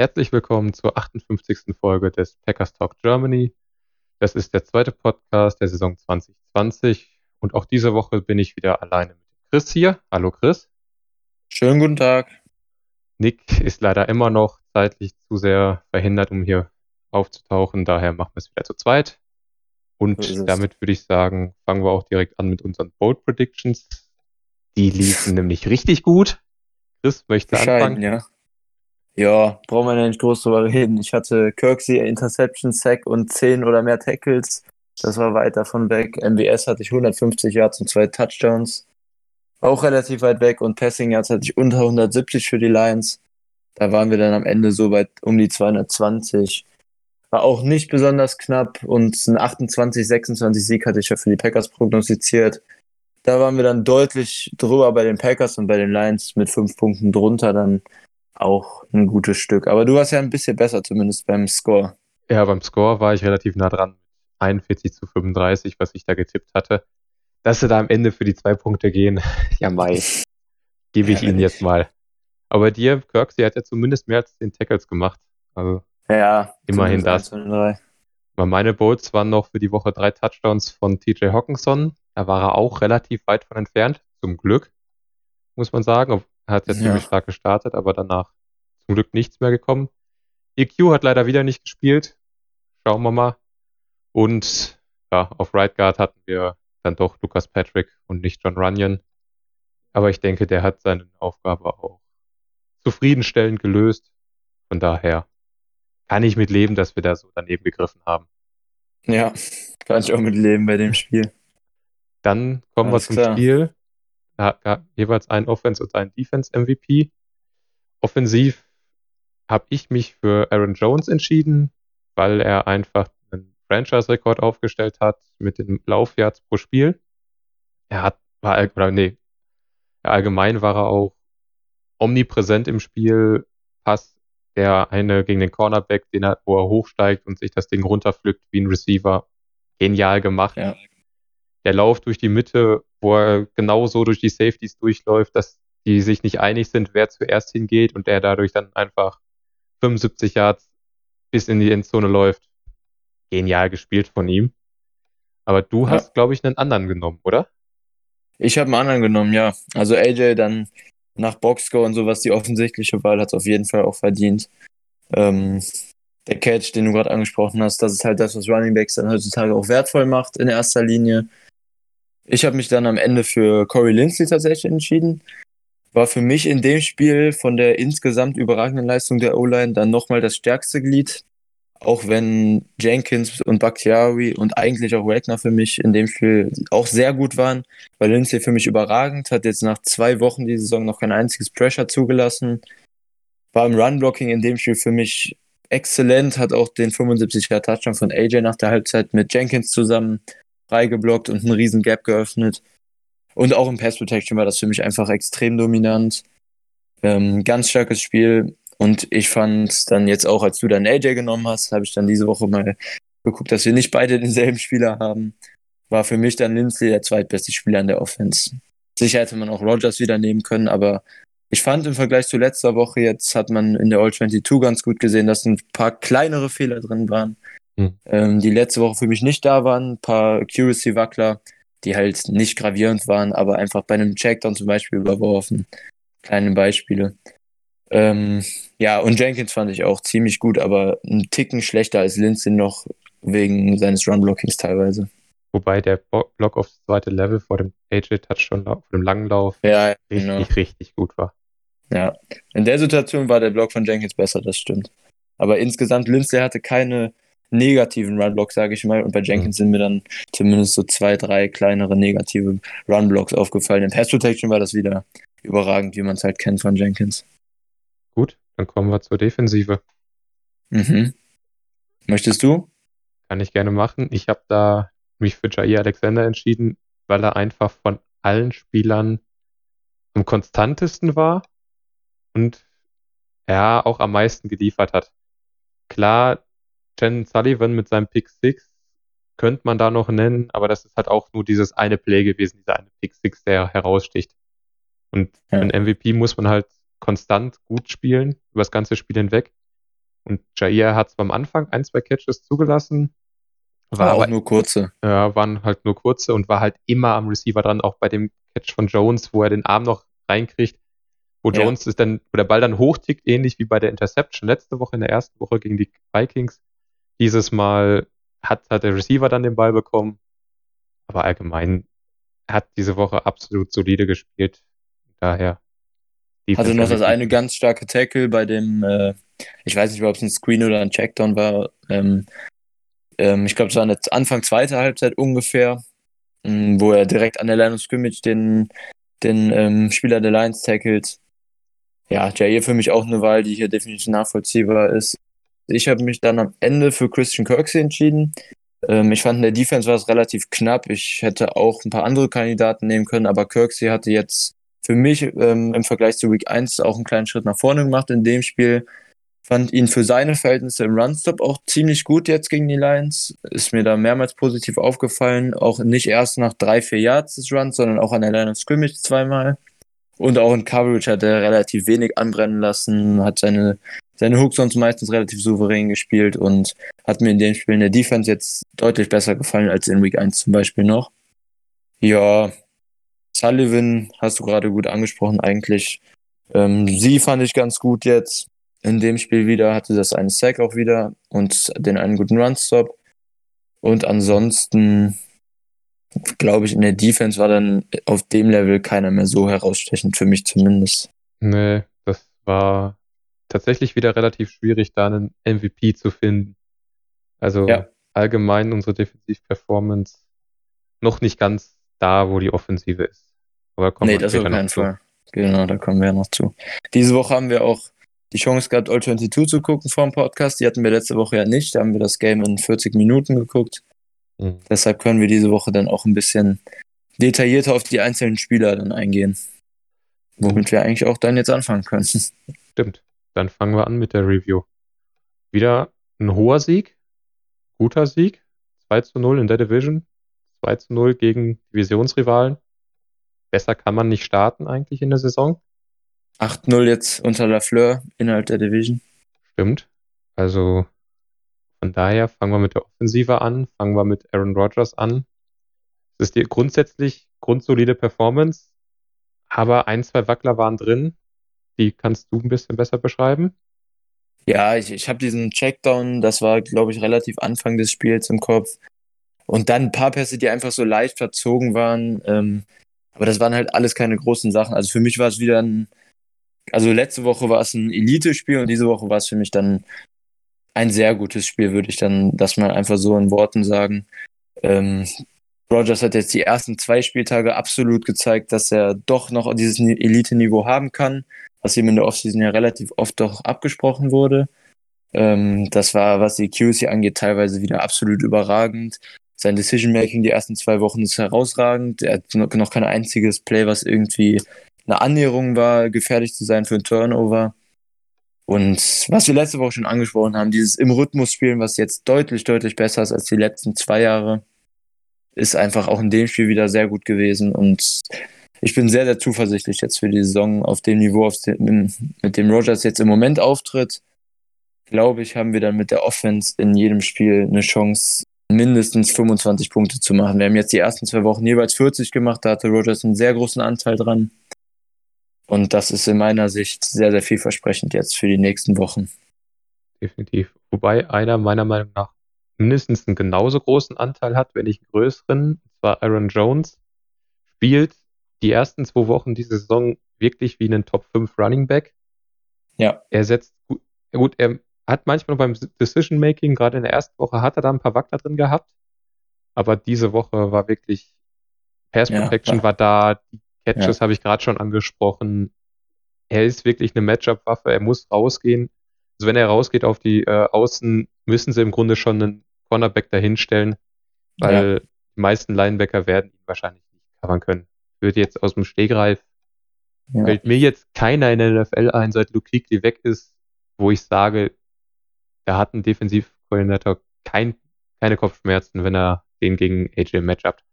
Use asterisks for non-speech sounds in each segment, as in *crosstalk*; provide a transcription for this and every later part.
Herzlich willkommen zur 58. Folge des Packers Talk Germany. Das ist der zweite Podcast der Saison 2020 und auch diese Woche bin ich wieder alleine mit Chris hier. Hallo Chris. Schönen guten Tag. Nick ist leider immer noch zeitlich zu sehr verhindert, um hier aufzutauchen, daher machen wir es wieder zu zweit. Und So damit würde ich sagen, fangen wir auch direkt an mit unseren Bold Predictions. Die liefen *laughs* nämlich richtig gut. Chris möchte Bescheiden, anfangen. ja. Ja, brauchen wir ja nicht groß drüber reden. Ich hatte Kirksey, Interception, Sack und 10 oder mehr Tackles. Das war weit davon weg. MBS hatte ich 150 Yards und zwei Touchdowns. Auch relativ weit weg. Und Passing Yards hatte ich unter 170 für die Lions. Da waren wir dann am Ende so weit um die 220. War auch nicht besonders knapp. Und ein 28-26 Sieg hatte ich ja für die Packers prognostiziert. Da waren wir dann deutlich drüber bei den Packers und bei den Lions mit fünf Punkten drunter dann auch ein gutes Stück. Aber du warst ja ein bisschen besser, zumindest beim Score. Ja, beim Score war ich relativ nah dran. 41 zu 35, was ich da getippt hatte. Dass sie da am Ende für die zwei Punkte gehen, *laughs* ja Mai, gebe ich Ja, Ihnen jetzt mal. Aber dir, Kirksey, hat ja zumindest mehr als 10 Tackles gemacht. Also, Ja, Immerhin das. den weil meine Bolts waren noch für die Woche drei Touchdowns von TJ Hawkinson. Da war er auch relativ weit von entfernt, zum Glück, muss man sagen. Hat ja Ja. ziemlich stark gestartet, aber danach zum Glück nichts mehr gekommen. EQ hat leider wieder nicht gespielt. Schauen wir mal. Und ja, auf Right Guard hatten wir dann doch Lucas Patrick und nicht John Runyon. Aber ich denke, der hat seine Aufgabe auch zufriedenstellend gelöst. Von daher kann ich mit leben, dass wir da so daneben gegriffen haben. Ja, kann ich auch mit leben bei dem Spiel. Dann kommen Alles wir zum klar. Spiel. Gab jeweils ein Offense und ein Defense MVP. Offensiv habe ich mich für Aaron Jones entschieden, weil er einfach einen Franchise-Rekord aufgestellt hat mit den Laufyards pro Spiel. Er hat, war, oder nee, allgemein war er auch omnipräsent im Spiel. Pass, der eine gegen den Cornerback, den er, wo er hochsteigt und sich das Ding runterpflückt wie ein Receiver. Genial gemacht Ja. Der Lauf durch die Mitte, wo er genauso durch die Safeties durchläuft, dass die sich nicht einig sind, wer zuerst hingeht und der dadurch dann einfach 75 Yards bis in die Endzone läuft. Genial gespielt von ihm. Aber du Ja. hast, glaube ich, einen anderen genommen, oder? Ich habe einen anderen genommen, ja. Also AJ dann nach Boxscore und sowas die offensichtliche Wahl hat es auf jeden Fall auch verdient. Ähm, der Catch, den du gerade angesprochen hast, das ist halt das, was Running Backs dann heutzutage auch wertvoll macht in erster Linie. Ich habe mich dann am Ende für Corey Linsley tatsächlich entschieden. War für mich in dem Spiel von der insgesamt überragenden Leistung der O-Line dann nochmal das stärkste Glied. Auch wenn Jenkins und Bakhtiari und eigentlich auch Wagner für mich in dem Spiel auch sehr gut waren, war Lindsay für mich überragend, hat jetzt nach zwei Wochen die Saison noch kein einziges Pressure zugelassen. War im Run-Blocking in dem Spiel für mich exzellent, hat auch den 75er Touchdown von AJ nach der Halbzeit mit Jenkins zusammen freigeblockt und einen riesen Gap geöffnet. Und auch im Pass Protection war das für mich einfach extrem dominant. Ähm, ganz starkes Spiel. Und ich fand dann jetzt auch, als du dann AJ genommen hast, habe ich dann diese Woche mal geguckt, dass wir nicht beide denselben Spieler haben. War für mich dann Lindsay der zweitbeste Spieler in der Offense. Sicher hätte man auch Rogers wieder nehmen können, aber ich fand im Vergleich zu letzter Woche jetzt hat man in der All 22 ganz gut gesehen, dass ein paar kleinere Fehler drin waren, Hm. ähm, die letzte Woche für mich nicht da waren. Ein paar Accuracy-Wackler, die halt nicht gravierend waren, aber einfach bei einem Checkdown zum Beispiel überworfen. Kleine Beispiele. Ähm, ja, und Jenkins fand ich auch ziemlich gut, aber einen Ticken schlechter als Lindsay noch wegen seines Run-Blockings teilweise. Wobei der Block aufs zweite Level vor dem AJ-Touchdown, vor dem langen Lauf, Ja, richtig, genau. richtig gut war. Ja, in der Situation war der Block von Jenkins besser, das stimmt. Aber insgesamt, Lindsay hatte keine negativen Run-Blocks, sage ich mal. Und bei Jenkins sind mir dann zumindest so zwei, drei kleinere negative Run-Blocks aufgefallen. In Pass Protection war das wieder überragend, wie man es halt kennt von Jenkins. Gut, dann kommen wir zur Defensive. Mhm. Möchtest du? Kann ich gerne machen. Ich habe da mich für Jair Alexander entschieden, weil er einfach von allen Spielern am konstantesten war und er auch am meisten geliefert hat. Klar, Jen Sullivan mit seinem Pick 6 könnte man da noch nennen, aber das ist halt auch nur dieses eine Play gewesen, dieser eine Pick 6, der heraussticht. Und ja. einen MVP muss man halt konstant gut spielen, über das ganze Spiel hinweg. Und Jair hat zwar am Anfang ein, zwei Catches zugelassen, war, war auch aber, nur kurze. Ja, waren halt nur kurze und war halt immer am Receiver dran, auch bei dem Catch von Jones, wo er den Arm noch reinkriegt, wo ja. Jones ist dann, wo der Ball dann hochtickt, ähnlich wie bei der Interception letzte Woche in der ersten Woche gegen die Vikings. Dieses Mal hat, hat der Receiver dann den Ball bekommen. Aber allgemein hat diese Woche absolut solide gespielt. Daher. Hatte noch das eine ganz starke Tackle bei dem, äh, ich weiß nicht, ob es ein Screen oder ein Checkdown war. Ähm, ähm, ich glaube, es war eine Anfang zweiter Halbzeit ungefähr, ähm, wo er direkt an der Line of Scrimmage den, den ähm, Spieler der Lions tackelt. Ja, Jair für mich auch eine Wahl, die hier definitiv nachvollziehbar ist. Ich habe mich dann am Ende für Christian Kirksey entschieden. Ähm, ich fand in der Defense war es relativ knapp. Ich hätte auch ein paar andere Kandidaten nehmen können, aber Kirksey hatte jetzt für mich ähm, im Vergleich zu Week 1 auch einen kleinen Schritt nach vorne gemacht in dem Spiel. Fand ihn für seine Verhältnisse im Runstop auch ziemlich gut jetzt gegen die Lions. Ist mir da mehrmals positiv aufgefallen. Auch nicht erst nach drei, vier Yards des Runs, sondern auch an der Line of Scrimmage zweimal. Und auch in Coverage hat er relativ wenig anbrennen lassen, hat seine seine Hooks sonst meistens relativ souverän gespielt und hat mir in dem Spiel in der Defense jetzt deutlich besser gefallen als in Week 1 zum Beispiel noch. Ja, Sullivan hast du gerade gut angesprochen eigentlich. Ähm, sie fand ich ganz gut jetzt. In dem Spiel wieder hatte das einen Sack auch wieder und den einen guten Runstop. Und ansonsten glaube ich, in der Defense war dann auf dem Level keiner mehr so herausstechend, für mich zumindest. Nee, das war tatsächlich wieder relativ schwierig, da einen MVP zu finden. Also ja. allgemein unsere Defensiv-Performance noch nicht ganz da, wo die Offensive ist. Aber kommen nee, das auf keinen Fall. Genau, da kommen wir ja noch zu. Diese Woche haben wir auch die Chance gehabt, All 22 zu gucken vor dem Podcast. Die hatten wir letzte Woche ja nicht. Da haben wir das Game in 40 Minuten geguckt. Mhm. Deshalb können wir diese Woche dann auch ein bisschen detaillierter auf die einzelnen Spieler dann eingehen. Womit wir eigentlich auch dann jetzt anfangen können. Stimmt. Dann fangen wir an mit der Review. Wieder ein hoher Sieg, guter Sieg, 2 zu 0 in der Division, 2 zu 0 gegen Divisionsrivalen. Besser kann man nicht starten eigentlich in der Saison. 8-0 jetzt unter Lafleur innerhalb der Division. Stimmt. Also von daher fangen wir mit der Offensive an, fangen wir mit Aaron Rodgers an. Es ist die grundsätzlich grundsolide Performance, aber ein, zwei Wackler waren drin. Die kannst du ein bisschen besser beschreiben? Ja, ich, ich habe diesen Checkdown, das war, glaube ich, relativ Anfang des Spiels im Kopf. Und dann ein paar Pässe, die einfach so leicht verzogen waren. Ähm, aber das waren halt alles keine großen Sachen. Also für mich war es wieder ein, also letzte Woche war es ein Elite-Spiel und diese Woche war es für mich dann ein sehr gutes Spiel, würde ich dann das mal einfach so in Worten sagen. Ähm, Rogers hat jetzt die ersten zwei Spieltage absolut gezeigt, dass er doch noch dieses Elite-Niveau haben kann was ihm in der Offseason ja relativ oft doch abgesprochen wurde. Ähm, das war, was die QC angeht, teilweise wieder absolut überragend. Sein Decision-Making die ersten zwei Wochen ist herausragend. Er hat noch kein einziges Play, was irgendwie eine Annäherung war, gefährlich zu sein für ein Turnover. Und was wir letzte Woche schon angesprochen haben, dieses im Rhythmus spielen, was jetzt deutlich, deutlich besser ist als die letzten zwei Jahre, ist einfach auch in dem Spiel wieder sehr gut gewesen. Und ich bin sehr, sehr zuversichtlich jetzt für die Saison auf dem Niveau, auf dem, mit dem Rogers jetzt im Moment auftritt. Glaube ich, haben wir dann mit der Offense in jedem Spiel eine Chance, mindestens 25 Punkte zu machen. Wir haben jetzt die ersten zwei Wochen jeweils 40 gemacht, da hatte Rogers einen sehr großen Anteil dran. Und das ist in meiner Sicht sehr, sehr vielversprechend jetzt für die nächsten Wochen. Definitiv. Wobei einer meiner Meinung nach mindestens einen genauso großen Anteil hat, wenn nicht einen größeren, und zwar Aaron Jones, spielt die ersten zwei Wochen dieser Saison wirklich wie einen Top 5 Running Back. Ja. Er setzt gut, gut er hat manchmal beim Decision Making, gerade in der ersten Woche, hat er da ein paar Wackler drin gehabt. Aber diese Woche war wirklich Pass Protection ja, war da, die Catches ja. habe ich gerade schon angesprochen. Er ist wirklich eine Matchup-Waffe, er muss rausgehen. Also wenn er rausgeht auf die äh, Außen müssen sie im Grunde schon einen Cornerback dahinstellen, weil ja. die meisten Linebacker werden ihn wahrscheinlich nicht covern können. Würde jetzt aus dem Stegreif, ja. fällt mir jetzt keiner in der NFL ein, seit Luke Kuechly weg ist, wo ich sage, da hat ein Defensivkoordinator kein, keine Kopfschmerzen, wenn er den gegen AJ matchupt.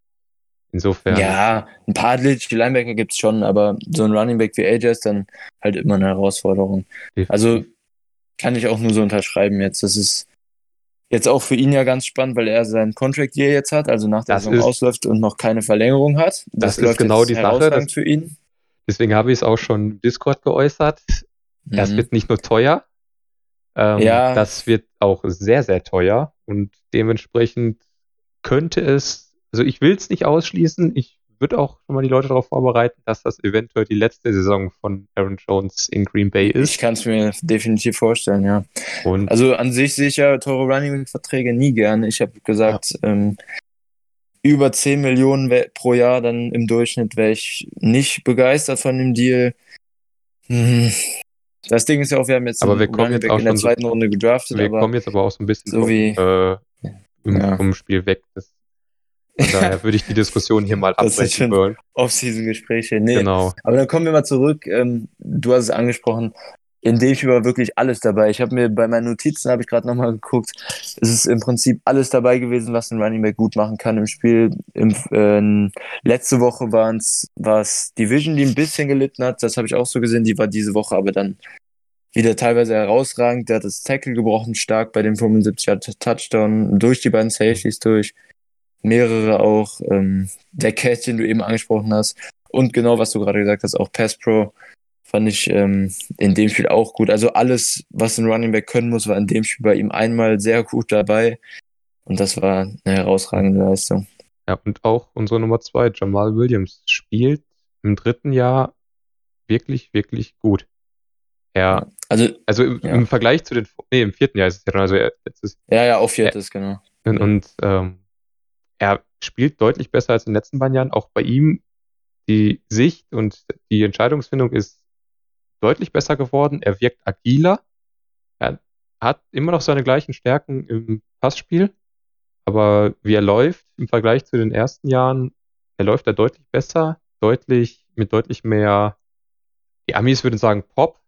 Insofern. Ja, ein paar athletische Linebacker gibt es schon, aber so ein Running Back wie AJ ist dann halt immer eine Herausforderung. Definitiv. Also kann ich auch nur so unterschreiben jetzt. Das ist jetzt auch für ihn ja ganz spannend, weil er sein Contract Year jetzt hat, also nach der das Saison ist, ausläuft und noch keine Verlängerung hat. Das, das ist genau die Sache. Das, für ihn. Deswegen habe ich es auch schon im Discord geäußert. Mhm. Das wird nicht nur teuer, ähm, ja. das wird auch sehr, sehr teuer und dementsprechend könnte es also ich will es nicht ausschließen. Ich würde auch schon mal die Leute darauf vorbereiten, dass das eventuell die letzte Saison von Aaron Jones in Green Bay ist. Ich kann es mir definitiv vorstellen, ja. Und also an sich sehe ich ja teure Running-Verträge nie gerne. Ich habe gesagt, ja. ähm, über 10 Millionen pro Jahr dann im Durchschnitt wäre ich nicht begeistert von dem Deal. Hm. Das Ding ist ja auch, wir haben jetzt, aber wir kommen jetzt auch in der zweiten so, Runde gedraftet. Wir kommen jetzt aber auch so ein bisschen so vom, wie, äh, im, ja. vom Spiel weg. Das von daher würde ich die Diskussion hier mal *laughs* abbrechen wollen. Off-Season-Gespräche, nee. Genau. Aber dann kommen wir mal zurück. Ähm, du hast es angesprochen. In dem Spiel war wirklich alles dabei. Ich habe mir bei meinen Notizen habe ich gerade nochmal geguckt. Es ist im Prinzip alles dabei gewesen, was ein Running Back gut machen kann im Spiel. Im, äh, letzte Woche war es Division, die ein bisschen gelitten hat. Das habe ich auch so gesehen. Die war diese Woche aber dann wieder teilweise herausragend. Der hat das Tackle gebrochen, stark bei dem 75er Touchdown durch die beiden Safeties durch mehrere auch. Ähm, der Cat, den du eben angesprochen hast. Und genau, was du gerade gesagt hast, auch Pass Pro fand ich ähm, in dem Spiel auch gut. Also alles, was ein Running Back können muss, war in dem Spiel bei ihm einmal sehr gut dabei. Und das war eine herausragende Leistung. Ja, und auch unsere Nummer zwei, Jamal Williams, spielt im dritten Jahr wirklich, wirklich gut. Er, also, also im, ja. im Vergleich zu den, nee, im vierten Jahr ist es ja, also er, letztes, Ja, ja, auch viertes, er, genau. Und, und ähm, er spielt deutlich besser als in den letzten beiden Jahren. Auch bei ihm die Sicht und die Entscheidungsfindung ist deutlich besser geworden. Er wirkt agiler. Er hat immer noch seine gleichen Stärken im Passspiel. Aber wie er läuft im Vergleich zu den ersten Jahren, er läuft da deutlich besser, deutlich, mit deutlich mehr, die Amis würden sagen Pop.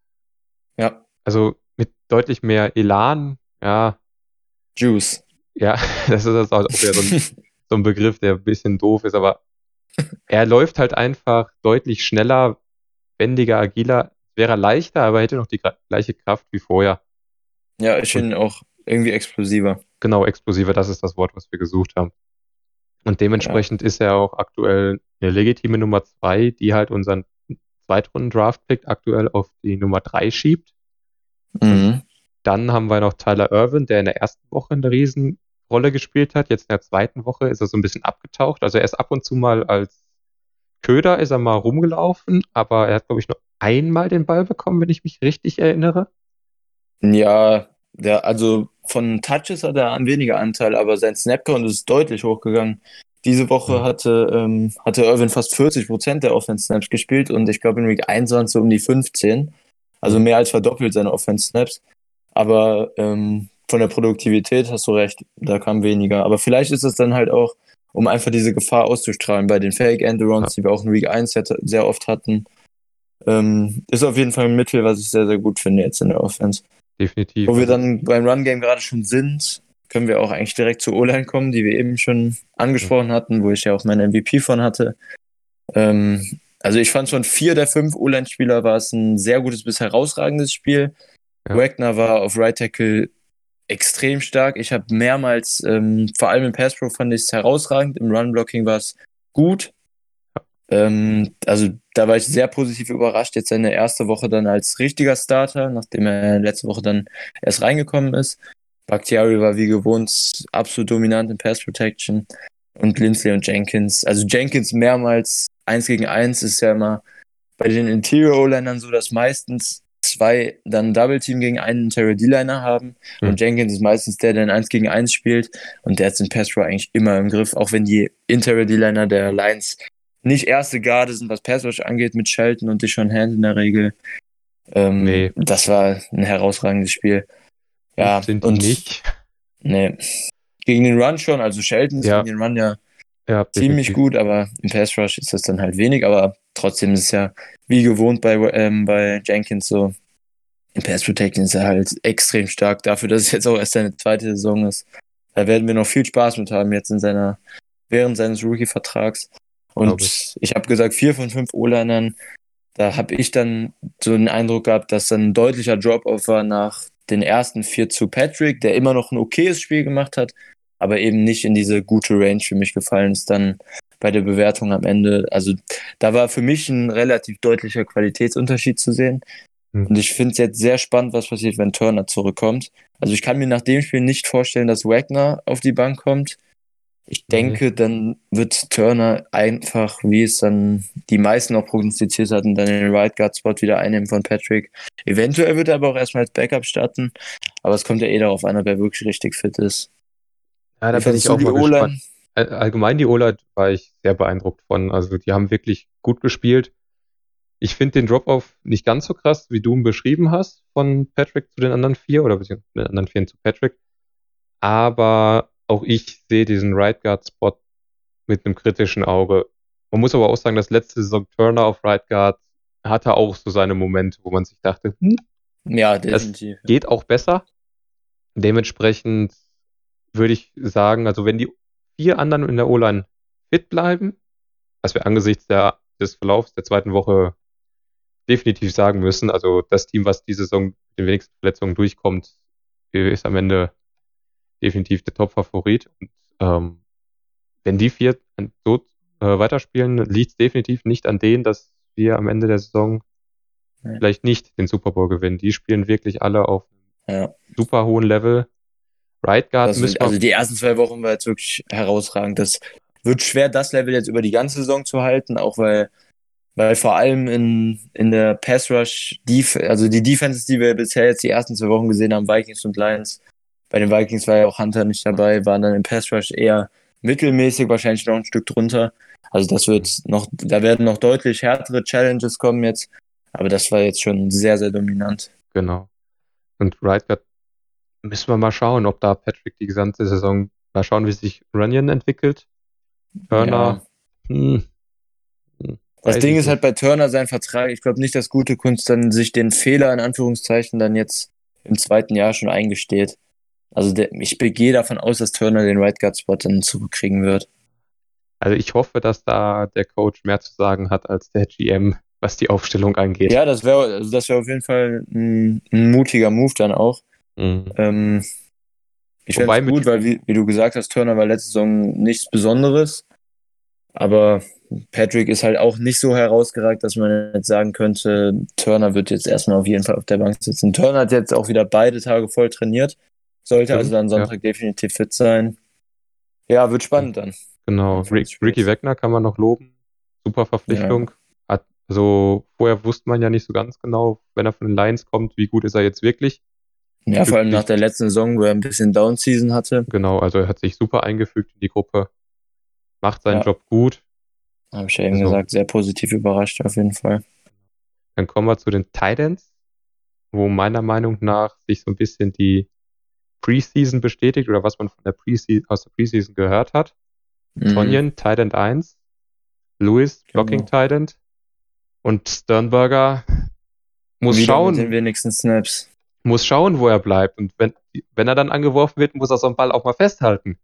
Ja. Also mit deutlich mehr Elan, ja. Juice. Ja, *laughs* das ist auch wieder so ein *laughs* so ein Begriff, der ein bisschen doof ist, aber er läuft halt einfach deutlich schneller, wendiger, agiler, wäre leichter, aber hätte noch die gleiche Kraft wie vorher. Ja, ich finde auch irgendwie explosiver. Genau, explosiver, das ist das Wort, was wir gesucht haben. Und dementsprechend ja. ist er auch aktuell eine legitime Nummer zwei, die halt unseren Zweitrunden-Draft-Pick aktuell auf die Nummer drei schiebt. Mhm. Dann haben wir noch Tyler Irvin, der in der ersten Woche eine riesen Rolle gespielt hat. Jetzt in der zweiten Woche ist er so ein bisschen abgetaucht. Also er ist ab und zu mal als Köder ist er mal rumgelaufen, aber er hat, glaube ich, nur einmal den Ball bekommen, wenn ich mich richtig erinnere. Ja, der, also von Touches hat er einen weniger Anteil, aber sein Snapcount ist deutlich hochgegangen. Diese Woche mhm. hatte, ähm, hatte Irvin fast 40 Prozent der Offense-Snaps gespielt und ich glaube in Week 1 waren es so um die 15. Also mehr als verdoppelt seine Offense-Snaps. Aber ähm, von der Produktivität hast du recht, da kam weniger. Aber vielleicht ist es dann halt auch, um einfach diese Gefahr auszustrahlen bei den Fake Endurance, ja. die wir auch in Week 1 sehr oft hatten. Ähm, ist auf jeden Fall ein Mittel, was ich sehr, sehr gut finde jetzt in der Offense. Definitiv. Wo wir dann beim Run-Game gerade schon sind, können wir auch eigentlich direkt zur O-Line kommen, die wir eben schon angesprochen ja. hatten, wo ich ja auch meinen MVP von hatte. Ähm, also ich fand von vier der fünf O-Line-Spieler war es ein sehr gutes bis herausragendes Spiel. Ja. Wagner war auf Right Tackle extrem stark. Ich habe mehrmals, ähm, vor allem im Pass Pro fand ich es herausragend, im Run Blocking war es gut. Ähm, also da war ich sehr positiv überrascht. Jetzt seine erste Woche dann als richtiger Starter, nachdem er letzte Woche dann erst reingekommen ist. Bakhtiari war wie gewohnt absolut dominant in Pass Protection. Und Lindsley und Jenkins. Also Jenkins mehrmals eins gegen eins ist ja immer bei den Interior O-Linern so, dass meistens zwei dann Double Team gegen einen Terry D-Liner haben. Mhm. Und Jenkins ist meistens der, der ein 1 gegen 1 spielt. Und der hat den Pass Pro eigentlich immer im Griff, auch wenn die Interior D-Liner der Lions nicht erste Garde sind, was Pass Rush angeht, mit Shelton und Dishon Hand in der Regel. Ähm, nee. Das war ein herausragendes Spiel. Ja, sind und nicht. Nee. Gegen den Run schon, also Shelton ist Ja. gegen den Run ja Ja, ziemlich gut, aber im Pass Rush ist das dann halt wenig, aber trotzdem ist es ja wie gewohnt bei, ähm, bei Jenkins so. Im Pass Protecting ist er halt extrem stark dafür, dass es jetzt auch erst seine zweite Saison ist. Da werden wir noch viel Spaß mit haben jetzt in seiner, während seines Rookie-Vertrags. Und ich. ich, habe gesagt, vier von fünf O-Linern, da habe ich dann so den Eindruck gehabt, dass dann ein deutlicher Drop-Off war nach den ersten vier zu Patrick, der immer noch ein okayes Spiel gemacht hat, aber eben nicht in diese gute Range für mich gefallen ist dann bei der Bewertung am Ende. Also da war für mich ein relativ deutlicher Qualitätsunterschied zu sehen. Hm. Und ich finde es jetzt sehr spannend, was passiert, wenn Turner zurückkommt. Also ich kann mir nach dem Spiel nicht vorstellen, dass Wagner auf die Bank kommt. Ich denke, dann wird Turner einfach, wie es dann die meisten auch prognostiziert hatten, dann den Right Guard Spot wieder einnehmen von Patrick. Eventuell wird er aber auch erstmal als Backup starten. Aber es kommt ja eh darauf an, ob er wirklich richtig fit ist. Ja, da bin ich auch mal gespannt. All- Allgemein die O-Line war ich sehr beeindruckt von. Also die haben wirklich gut gespielt. Ich finde den Drop-Off nicht ganz so krass, wie du ihn beschrieben hast, von Patrick zu den anderen vier oder beziehungsweise von den anderen vier zu Patrick. Aber auch ich sehe diesen Right Guard Spot mit einem kritischen Auge. Man muss aber auch sagen, dass letzte Saison Turner auf Right Guard hatte auch so seine Momente, wo man sich dachte, hm, Ja, definitiv. geht auch besser. Dementsprechend würde ich sagen, also wenn die vier anderen in der O-Line fit bleiben, was wir angesichts der, des Verlaufs der zweiten Woche definitiv sagen müssen, also das Team, was diese Saison mit den wenigsten Verletzungen durchkommt, ist am Ende definitiv der Top-Favorit. Und ähm, wenn die vier so äh, weiterspielen, liegt es definitiv nicht an denen, dass wir am Ende der Saison Ja. vielleicht nicht den Super Bowl gewinnen. Die spielen wirklich alle auf Ja. super hohen Level. Right Guard müssen wir, also die ersten zwei Wochen war jetzt wirklich herausragend. Das wird schwer, das Level jetzt über die ganze Saison zu halten, auch weil, weil vor allem in, in der Pass Rush, Def also die Defenses, die wir bisher jetzt die ersten zwei Wochen gesehen haben, Vikings und Lions, bei den Vikings war ja auch Hunter nicht dabei, waren dann im Pass Rush eher mittelmäßig, wahrscheinlich noch ein Stück drunter. Also das wird noch, da werden noch deutlich härtere Challenges kommen jetzt, aber das war jetzt schon sehr, sehr dominant. genau. Und Right Guard müssen wir mal schauen, ob da Patrick die gesamte Saison, mal schauen, wie sich Runyon entwickelt. Turner, hm, hm, Das Ding ist halt bei Turner sein Vertrag. Ich glaube nicht, dass gute Kunst dann sich den Fehler in Anführungszeichen dann jetzt im zweiten Jahr schon eingesteht. Also der, ich gehe davon aus, dass Turner den Right Guard Spot dann zurückkriegen wird. Also ich hoffe, dass da der Coach mehr zu sagen hat als der GM, was die Aufstellung angeht. Ja, das wäre also das wäre auf jeden Fall ein, ein mutiger Move dann auch. Mhm. Ähm, ich finde mit gut, weil wie, wie du gesagt hast, Turner war letzte Saison nichts Besonderes. Aber Patrick ist halt auch nicht so herausgeragt, dass man jetzt sagen könnte, Turner wird jetzt erstmal auf jeden Fall auf der Bank sitzen. Turner hat jetzt auch wieder beide Tage voll trainiert. Sollte also dann Sonntag definitiv fit sein. Ja, wird spannend dann. Genau. Ricky Wagner kann man noch loben. Super Verpflichtung. Hat, also vorher wusste man ja nicht so ganz genau, wenn er von den Lions kommt, wie gut ist er jetzt wirklich. Ja, vor allem nach der letzten Saison, wo er ein bisschen Down-Season hatte. Genau, also er hat sich super eingefügt in die Gruppe. Macht seinen Ja. Job gut. Habe ich ja eben Also- gesagt, sehr positiv überrascht auf jeden Fall. Dann kommen wir zu den Titans, wo meiner Meinung nach sich so ein bisschen die Preseason bestätigt oder was man von der Preseason, aus der Preseason gehört hat. Mhm. Tonyan, Titan 1, Lewis, Blocking Genau. Titan und Sternberger muss Wieder schauen, Mit den wenigsten Snaps. muss schauen, wo er bleibt. Und wenn, wenn er dann angeworfen wird, muss er so einen Ball auch mal festhalten.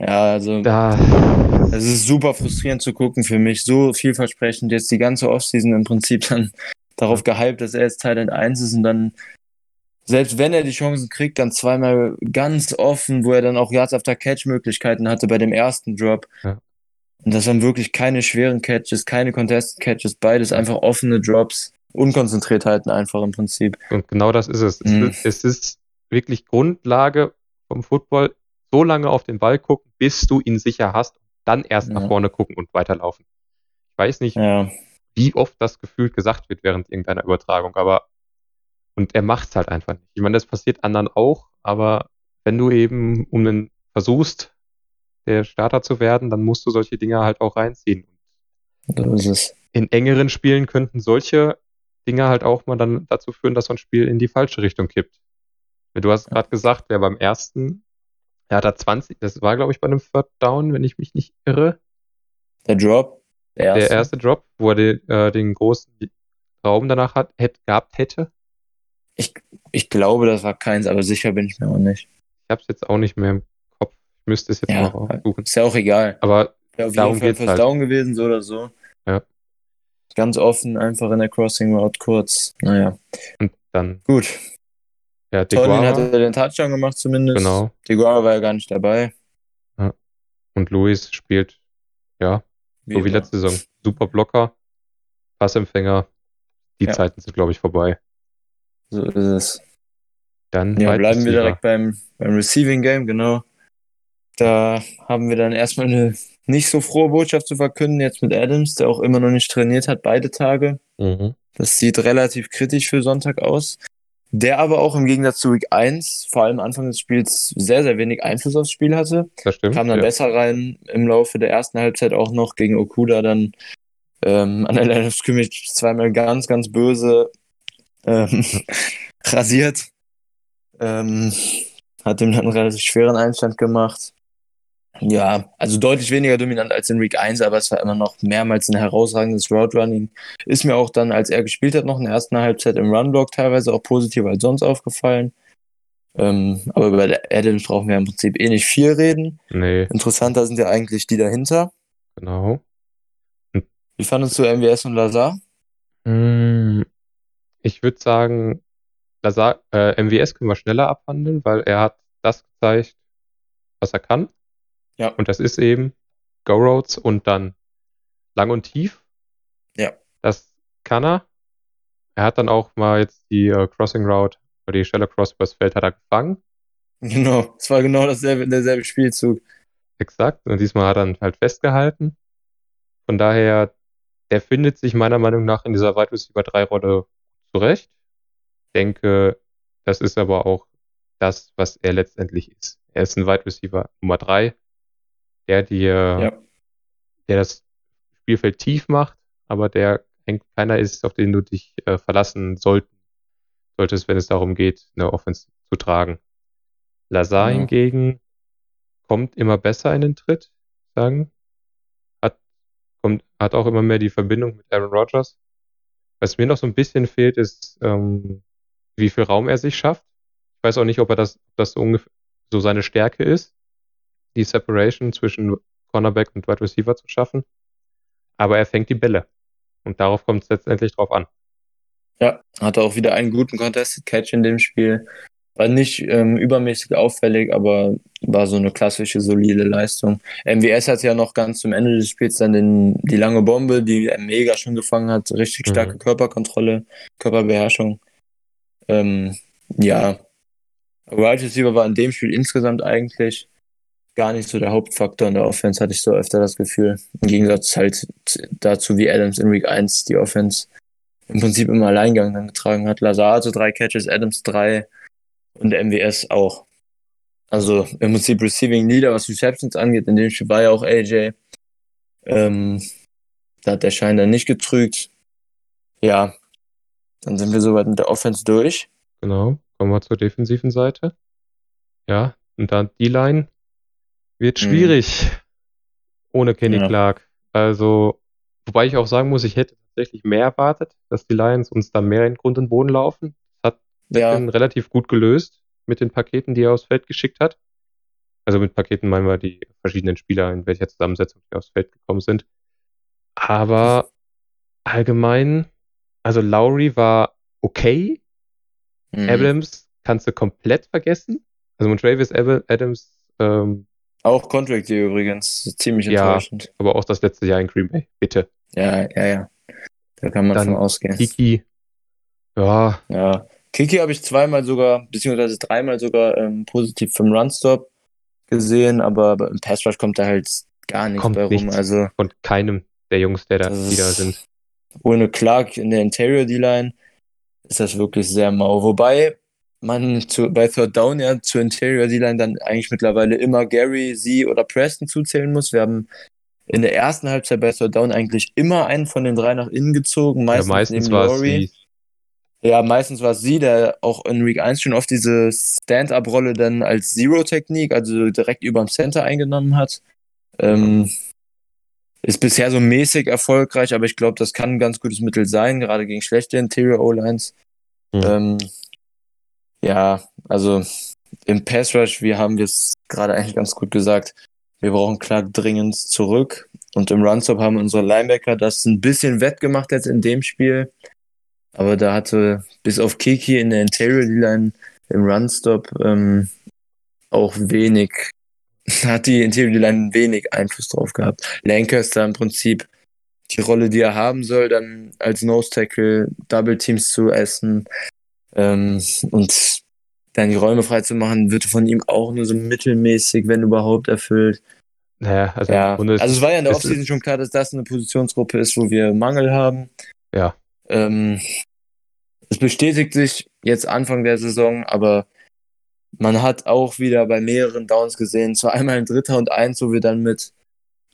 Ja, also Da, es ist super frustrierend zu gucken für mich. So vielversprechend. Jetzt die ganze Offseason im Prinzip dann *laughs* darauf gehypt, dass er jetzt Thailand 1 ist und dann, selbst wenn er die Chancen kriegt, dann zweimal ganz offen, wo er dann auch Yards after Catch Möglichkeiten hatte bei dem ersten Drop. Ja. Und das waren wirklich keine schweren Catches, keine Contested Catches, beides einfach offene Drops. Unkonzentriertheiten einfach im Prinzip. und genau das ist es. Es, Mhm. ist. es ist wirklich Grundlage vom Football, so lange auf den Ball gucken, bis du ihn sicher hast, dann erst nach Ja. vorne gucken und weiterlaufen. Ich weiß nicht, Ja, wie oft das gefühlt gesagt wird während irgendeiner Übertragung, aber und er macht's halt einfach nicht. Ich meine, das passiert anderen auch, aber wenn du eben um einen versuchst, der Starter zu werden, dann musst du solche Dinge halt auch reinziehen. so ist es. In engeren Spielen könnten solche Dinge halt auch mal dann dazu führen, dass so ein Spiel in die falsche Richtung kippt. Du hast gerade gesagt, wer beim ersten Er hat da 20, das war, glaube ich, bei einem Third Down, wenn ich mich nicht irre. Der Drop. Der erste. Der erste Drop, wo er den, äh, den großen Raum danach hat, hätte, gehabt hätte. Ich, ich glaube, das war keins, aber sicher bin ich mir auch nicht. Ich habe es jetzt auch nicht mehr im Kopf. Ich müsste es jetzt Ja, mal suchen. ist ja auch egal. Aber Ja, auf Darum jeden Fall First halt. Down gewesen, so oder so. Ja. Ganz offen, einfach in der Crossing Route kurz. Naja, und dann, gut. Ja, Tolin hat Deguara, den Touchdown gemacht zumindest. genau. Deguara war ja gar nicht dabei. Und Luis spielt, ja, so wie letzte Saison. Super Blocker, Passempfänger. Die Ja. Zeiten sind, glaube ich, vorbei. So ist es. Dann Ja, bleiben wir direkt beim, beim Receiving Game, genau. Da haben wir dann erstmal eine nicht so frohe Botschaft zu verkünden, jetzt mit Adams, der auch immer noch nicht trainiert hat, beide Tage. Mhm. Das sieht relativ kritisch für Sonntag aus. Der aber auch im Gegensatz zu Week 1, vor allem Anfang des Spiels, sehr, sehr wenig Einfluss aufs Spiel hatte. Das stimmt. Kam dann ja. besser rein im Laufe der ersten Halbzeit auch noch gegen Okuda dann ähm, an der Line of Scrimmage zweimal ganz, ganz böse ähm, *laughs* rasiert. Ähm, hat ihm dann einen relativ schweren Einstand gemacht. Ja, also deutlich weniger dominant als in Week 1, aber es war immer noch mehrmals ein herausragendes Route Running. Ist mir auch dann, als er gespielt hat, noch in der ersten Halbzeit im Runblock teilweise auch positiver als sonst aufgefallen. Ähm, aber über Adams brauchen wir im Prinzip eh nicht viel reden. Nee, Interessanter sind ja eigentlich die dahinter. genau. Wie fandest du MWS und Lazar? Mm, Ich würde sagen, Lazar, äh, MWS können wir schneller abhandeln, weil er hat das gezeigt, was er kann. Ja. Und das ist eben Go Roads und dann lang und tief. Ja. Das kann er. Er hat dann auch mal jetzt die äh, Crossing Route, oder die Shallow Cross übers Feld hat er gefangen. Genau, es war genau dasselbe, derselbe Spielzug. Exakt. Und diesmal hat er ihn halt festgehalten. Von daher, der findet sich meiner Meinung nach in dieser Wide Receiver 3 Rolle zurecht. Denke, das ist aber auch das, was er letztendlich ist. Er ist ein Wide Receiver Nummer 3, der dir, Ja. der das Spielfeld tief macht, aber der keiner ist, auf den du dich äh, verlassen sollten, solltest, wenn es darum geht, eine Offense zu tragen. Lazar Genau. hingegen kommt immer besser in den Tritt, sagen. Hat, kommt, hat auch immer mehr die Verbindung mit Aaron Rodgers. Was mir noch so ein bisschen fehlt, ist, ähm, wie viel Raum er sich schafft. Ich weiß auch nicht, ob er das, ob das so ungefähr so seine Stärke ist, die Separation zwischen Cornerback und Wide Receiver zu schaffen. Aber er fängt die Bälle. Und darauf kommt es letztendlich drauf an. Ja, hatte auch wieder einen guten Contested Catch in dem Spiel. War nicht ähm, übermäßig auffällig, aber war so eine klassische, solide Leistung. MWS hat ja noch ganz zum Ende des Spiels dann den, die lange Bombe, die er mega schon gefangen hat. Richtig Mhm. starke Körperkontrolle, Körperbeherrschung. Ähm, ja. Wide Receiver war in dem Spiel insgesamt eigentlich gar nicht so der Hauptfaktor in der Offense, hatte ich so öfter das Gefühl. Im Gegensatz halt dazu, wie Adams in Week 1 die Offense im Prinzip im Alleingang dann getragen hat. Lazar hatte drei Catches, Adams drei und der MWS auch. Also im Prinzip Receiving Leader, was Receptions angeht, in dem Spiel war ja auch AJ. Ähm, da hat der Schein dann nicht getrügt. Ja, dann sind wir soweit mit der Offense durch. Genau. Kommen wir zur defensiven Seite. Ja, und dann die Line wird Mhm. schwierig ohne Kenny Ja. Clark. Also, wobei ich auch sagen muss, ich hätte tatsächlich mehr erwartet, dass die Lions uns da mehr in Grund und Boden laufen. Das hat Ja, relativ gut gelöst mit den Paketen, die er aufs Feld geschickt hat. Also mit Paketen meinen wir die verschiedenen Spieler, in welcher Zusammensetzung die aufs Feld gekommen sind. Aber allgemein, also Lowry war okay. mhm. Adams kannst du komplett vergessen. Also mit Travis Ab- Adams, ähm, auch Contract Year übrigens, ziemlich Ja. enttäuschend. aber auch das letzte Jahr in Green Bay. Bitte. Ja, ja, ja. Da kann man Dann von ausgehen. Kiki, ja, Ja. Kiki habe ich zweimal sogar, beziehungsweise dreimal sogar ähm, positiv vom Runstop gesehen, aber im Pass Rush kommt da halt gar nichts Kommt bei rum. nichts. Also von keinem der Jungs, der da wieder sind. ohne Clark in der Interior D-Line ist das wirklich sehr mau. Wobei man zu, bei Third Down ja zur Interior D-Line dann eigentlich mittlerweile immer Gary, Sie oder Preston zuzählen muss. Wir haben in der ersten Halbzeit bei Third Down eigentlich immer einen von den drei nach innen gezogen, Ja, meistens, meistens neben war es Laurie. die, Ja, meistens war es sie, der auch in Week 1 schon oft diese Stand-Up-Rolle dann als Zero-Technik, also direkt über dem Center eingenommen hat. Ähm, ist bisher so mäßig erfolgreich, aber ich glaube, das kann ein ganz gutes Mittel sein, gerade gegen schlechte Interior O-Lines. Mhm. Ähm, ja, also im Pass Rush, wir haben es gerade eigentlich ganz gut gesagt, wir brauchen klar dringend zurück. Und im Run-Stop haben unsere Linebacker das ein bisschen wettgemacht jetzt in dem Spiel. Aber da hatte bis auf Kiki in der Interior D-Line im Run-Stop ähm, auch wenig, *laughs* hat die Interior D-Line wenig Einfluss drauf gehabt. Lancaster im Prinzip die Rolle, die er haben soll, dann als Nose-Tackle Double Teams zu essen ähm, und dann die Räume frei zu machen, wird von ihm auch nur so mittelmäßig, wenn überhaupt, erfüllt. Naja, also, Ja, also es war ja in der Offseason schon klar, dass das eine Positionsgruppe ist, wo wir Mangel haben. Ja. Ähm, es bestätigt sich jetzt Anfang der Saison, aber man hat auch wieder bei mehreren Downs gesehen, zwar einmal ein Dritter und Eins, wo wir dann mit,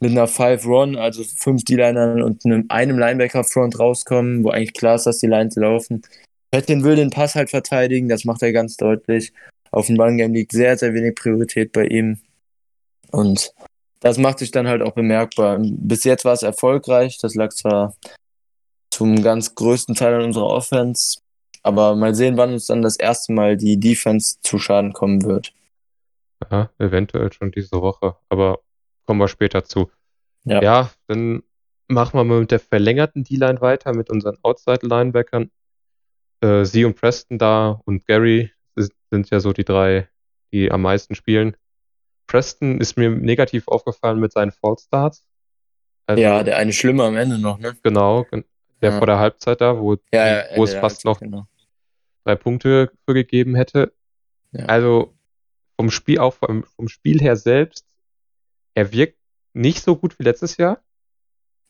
mit einer Five Run, also fünf D-Linern und einem, einem Linebacker-Front rauskommen, wo eigentlich klar ist, dass die Lines laufen. Pettin will den Pass halt verteidigen, das macht er ganz deutlich. Auf dem Run-Game liegt sehr, sehr wenig Priorität bei ihm. Und das macht sich dann halt auch bemerkbar. Bis jetzt war es erfolgreich. Das lag zwar zum ganz größten Teil an unserer Offense, aber mal sehen, wann uns dann das erste Mal die Defense zu Schaden kommen wird. Ja, eventuell schon diese Woche, aber kommen wir später zu. Ja. Ja, dann machen wir mal mit der verlängerten D-Line weiter, mit unseren Outside-Linebackern. Äh, sie und Preston da und Gary ist, sind ja so die drei, die am meisten spielen. Preston ist mir negativ aufgefallen mit seinen False Starts. Also, ja, der eine schlimme am Ende noch, ne? genau, gen- der Ja. vor der Halbzeit da, wo, Ja, wo es fast noch genau. drei Punkte für gegeben hätte. Ja. Also vom Spiel, auch vom, vom Spiel her selbst, er wirkt nicht so gut wie letztes Jahr,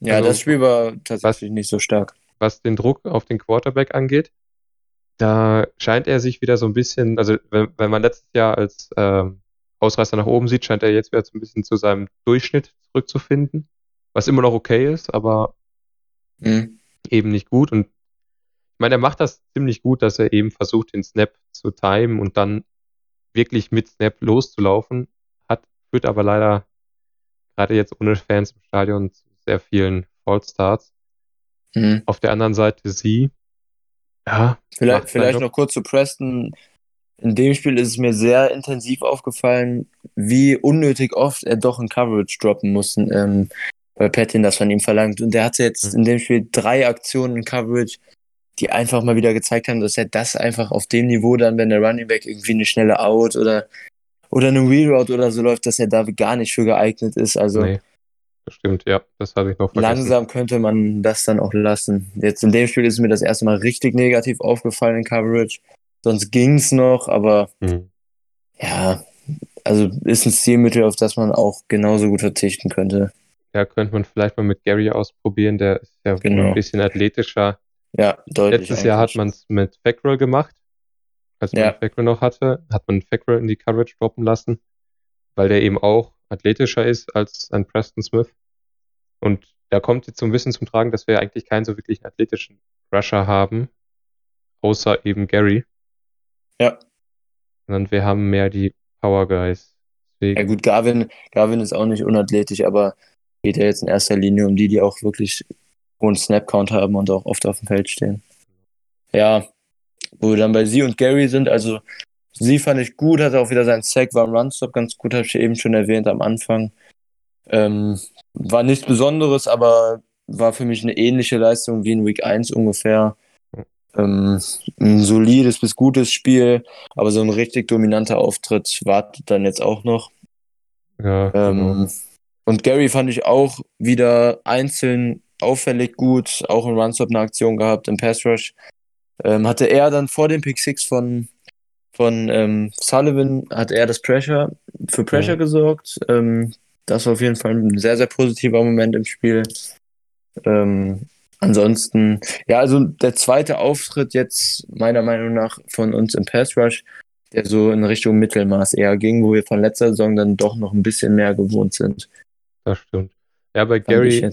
Ja, Also, das Spiel war tatsächlich nicht so stark. was den Druck auf den Quarterback angeht. Da scheint er sich wieder so ein bisschen, also wenn, wenn man letztes Jahr als ähm, Ausreißer nach oben sieht, scheint er jetzt wieder so ein bisschen zu seinem Durchschnitt zurückzufinden, was immer noch okay ist, aber Mhm. eben nicht gut. Und ich meine, er macht das ziemlich gut, dass er eben versucht, den Snap zu timen und dann wirklich mit Snap loszulaufen. Hat, führt aber leider gerade jetzt ohne Fans im Stadion zu sehr vielen Fallstarts. Mhm. Auf der anderen Seite sie, ja, Vielleicht, vielleicht noch kurz zu Preston. In dem Spiel ist es mir sehr intensiv aufgefallen, wie unnötig oft er doch in Coverage droppen muss, ähm, weil Patton das von ihm verlangt. Und der hatte jetzt Mhm. in dem Spiel drei Aktionen in Coverage, die einfach mal wieder gezeigt haben, dass er das einfach auf dem Niveau dann, wenn der Running Back irgendwie eine schnelle Out oder, oder eine Reroute oder so läuft, dass er da gar nicht für geeignet ist. Also Nee, stimmt, ja, das habe ich noch vergessen. langsam könnte man das dann auch lassen. Jetzt in dem Spiel ist mir das erste Mal richtig negativ aufgefallen in Coverage. Sonst ging's noch, aber Mhm. ja, also ist ein Stilmittel, auf das man auch genauso gut verzichten könnte. Ja, könnte man vielleicht mal mit Gary ausprobieren, der ist ja Genau. ein bisschen athletischer. Ja, deutlich. Letztes Jahr hat eigentlich. man es mit Fackrell gemacht. Als man Ja. Fackrell noch hatte, hat man Fackrell in die Coverage droppen lassen, weil der eben auch athletischer ist als ein Preston Smith. Und da kommt jetzt so ein bisschen zum Tragen, dass wir eigentlich keinen so wirklich athletischen Rusher haben, außer eben Gary. Ja. Sondern wir haben mehr die Power Guys. Deswegen, Ja gut, Garvin, Garvin ist auch nicht unathletisch, aber geht ja jetzt in erster Linie um die, die auch wirklich hohen Snap-Count haben und auch oft auf dem Feld stehen. Ja, wo wir dann bei sie und Gary sind, also sie fand ich gut, hatte auch wieder seinen Sack, war im Runstop ganz gut, habe ich eben schon erwähnt am Anfang. Ähm, war nichts Besonderes, aber war für mich eine ähnliche Leistung wie in Week 1 ungefähr. Ähm, ein solides bis gutes Spiel, aber so ein richtig dominanter Auftritt wartet dann jetzt auch noch. ja, genau. Ähm, und Gary fand ich auch wieder einzeln auffällig gut, auch im Runstop eine Aktion gehabt, im Pass Rush. Ähm, hatte er dann vor dem Pick 6 von, von ähm, Sullivan, hat er das Pressure, für Pressure Ja. gesorgt. Ähm, das war auf jeden Fall ein sehr, sehr positiver Moment im Spiel. Ähm, ansonsten, ja, also der zweite Auftritt jetzt meiner Meinung nach von uns im Pass Rush, der so in Richtung Mittelmaß eher ging, wo wir von letzter Saison dann doch noch ein bisschen mehr gewohnt sind. das stimmt. Ja, bei fand Gary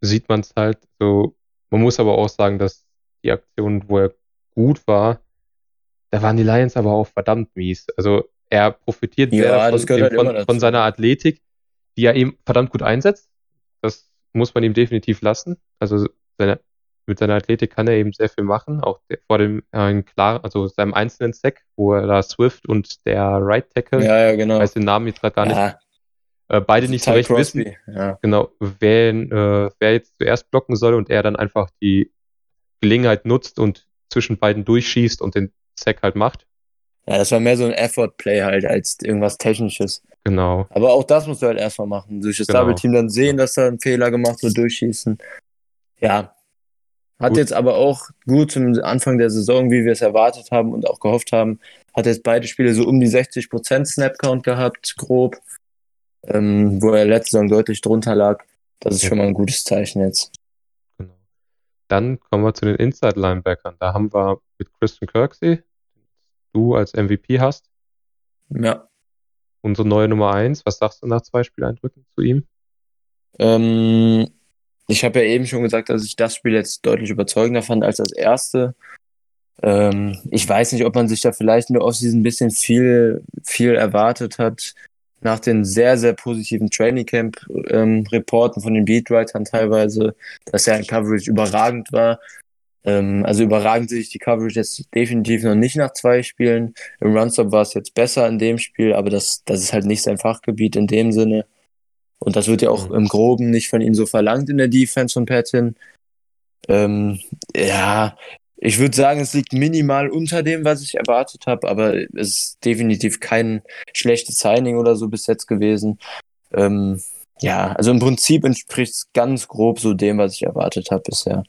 sieht man es halt so. Man muss aber auch sagen, dass die Aktionen, wo er gut war, da waren die Lions aber auch verdammt mies. Also er profitiert Ja, sehr von, gehört halt von, von seiner Athletik, die er eben verdammt gut einsetzt. Das muss man ihm definitiv lassen. Also seine, mit seiner Athletik kann er eben sehr viel machen. Auch vor dem äh, klar, also seinem einzelnen Sack, wo er da Swift und der Right Tackle, Ja, ja, genau. weiß den Namen jetzt gerade gar nicht, ja, äh, beide nicht so recht wissen, Ja. genau, wer, äh, wer jetzt zuerst blocken soll und er dann einfach die Gelegenheit nutzt und zwischen beiden durchschießt und den Sack halt macht. ja, das war mehr so ein Effort-Play halt als irgendwas Technisches. Genau. Aber auch das musst du halt erstmal machen. Durch das Genau. Double Team dann sehen, dass da ein Fehler gemacht wird, durchschießen. Ja. Hat Gut. jetzt aber auch gut zum Anfang der Saison, wie wir es erwartet haben und auch gehofft haben, hat jetzt beide Spiele so um die 60% Snap-Count gehabt, grob. Ähm, wo er letzte Saison deutlich drunter lag. Das ist schon mal ein gutes Zeichen jetzt. Genau. Dann kommen wir zu den Inside-Linebackern. Da haben wir mit Christian Kirksey, du als MVP hast, Ja. unsere neue Nummer 1. Was sagst du nach zwei Spieleindrücken zu ihm? Ähm, ich habe ja eben schon gesagt, dass ich das Spiel jetzt deutlich überzeugender fand als das erste. Ähm, ich weiß nicht, ob man sich da vielleicht in der Offseason ein bisschen viel, viel erwartet hat. Nach den sehr, sehr positiven Training Camp ähm, Reporten von den Beatwritern teilweise, dass ja ein Coverage überragend war. Ähm, also überragend sehe ich die Coverage jetzt definitiv noch nicht nach zwei Spielen. Im Runstop war es jetzt besser in dem Spiel, aber das, das ist halt nicht sein Fachgebiet in dem Sinne. Und das wird ja auch Mhm. im Groben nicht von ihm so verlangt in der Defense von Patton. Ähm, ja, ich würde sagen, es liegt minimal unter dem, was ich erwartet habe, aber es ist definitiv kein schlechtes Signing oder so bis jetzt gewesen. Ähm, ja, also im Prinzip entspricht es ganz grob so dem, was ich erwartet habe bisher.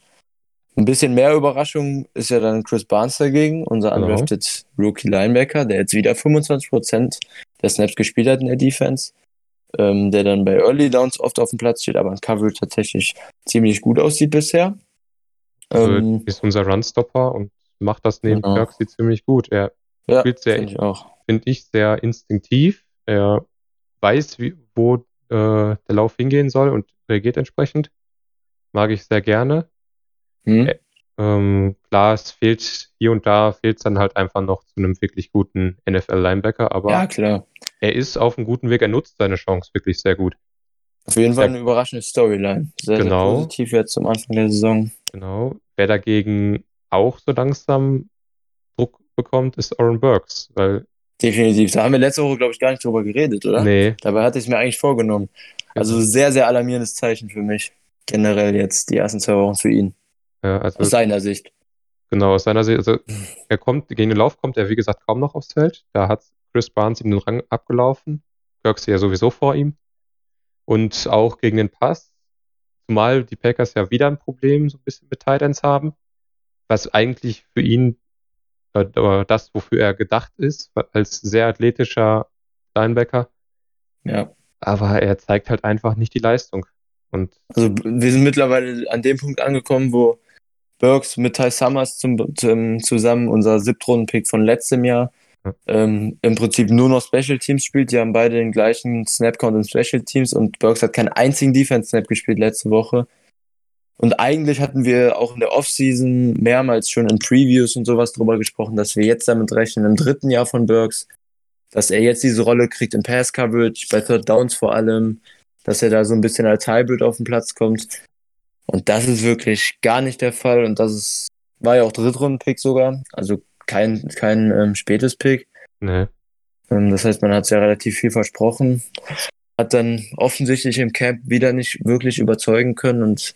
Ein bisschen mehr Überraschung ist ja dann Chris Barnes dagegen, unser Genau. undrafted Rookie Linebacker, der jetzt wieder 25% der Snaps gespielt hat in der Defense ähm, der dann bei Early Downs oft auf dem Platz steht, aber in Coverage tatsächlich ziemlich gut aussieht bisher. Also Ähm, ist unser Runstopper und macht das neben Genau. Kirksey ziemlich gut. Er ja, spielt sehr, finde ich finde ich, sehr instinktiv. Er weiß, wie, wo äh, der Lauf hingehen soll und reagiert entsprechend. Mag ich sehr gerne. Hm? Ä- Ähm, klar, es fehlt hier und da, fehlt es dann halt einfach noch zu einem wirklich guten NFL-Linebacker, aber Ja, er ist auf einem guten Weg, er nutzt seine Chance wirklich sehr gut. Auf jeden Fall eine überraschende Storyline. Sehr, Genau. sehr positiv jetzt zum Anfang der Saison. Genau. Wer dagegen auch so langsam Druck bekommt, ist Oren Burks, weil, Definitiv. Da haben wir letzte Woche, glaube ich, gar nicht drüber geredet, oder? nee, Dabei hatte ich es mir eigentlich vorgenommen. Also sehr, sehr alarmierendes Zeichen für mich. Generell jetzt die ersten zwei Wochen für ihn. Ja, also Aus seiner Sicht. Genau, aus seiner Sicht, also er kommt, gegen den Lauf kommt er, wie gesagt, kaum noch aufs Feld. Da hat Chris Barnes ihm den Rang abgelaufen. Kirksey ja sowieso vor ihm. Und auch gegen den Pass, zumal die Packers ja wieder ein Problem so ein bisschen mit Titans haben, was eigentlich für ihn äh, das, wofür er gedacht ist, als sehr athletischer Linebacker. Ja. Aber er zeigt halt einfach nicht die Leistung. Und Also wir sind mittlerweile an dem Punkt angekommen, wo Burks mit Ty Summers zum, zum, zusammen unser Siebtrunden-Pick von letztem Jahr Ja. ähm, im Prinzip nur noch Special Teams spielt. Die haben beide den gleichen Snap-Count in Special Teams und Burks hat keinen einzigen Defense-Snap gespielt letzte Woche. Und eigentlich hatten wir auch in der Offseason mehrmals schon in Previews und sowas drüber gesprochen, dass wir jetzt damit rechnen, im dritten Jahr von Burks, dass er jetzt diese Rolle kriegt in Pass-Coverage, bei Third Downs vor allem, dass er da so ein bisschen als Hybrid auf den Platz kommt. Und das ist wirklich gar nicht der Fall. Und das ist, war ja auch Drittrunden-Pick sogar. Also kein, kein ähm, spätes Pick. ne, Ähm, das heißt, man hat ja relativ viel versprochen. Hat dann offensichtlich im Camp wieder nicht wirklich überzeugen können. Und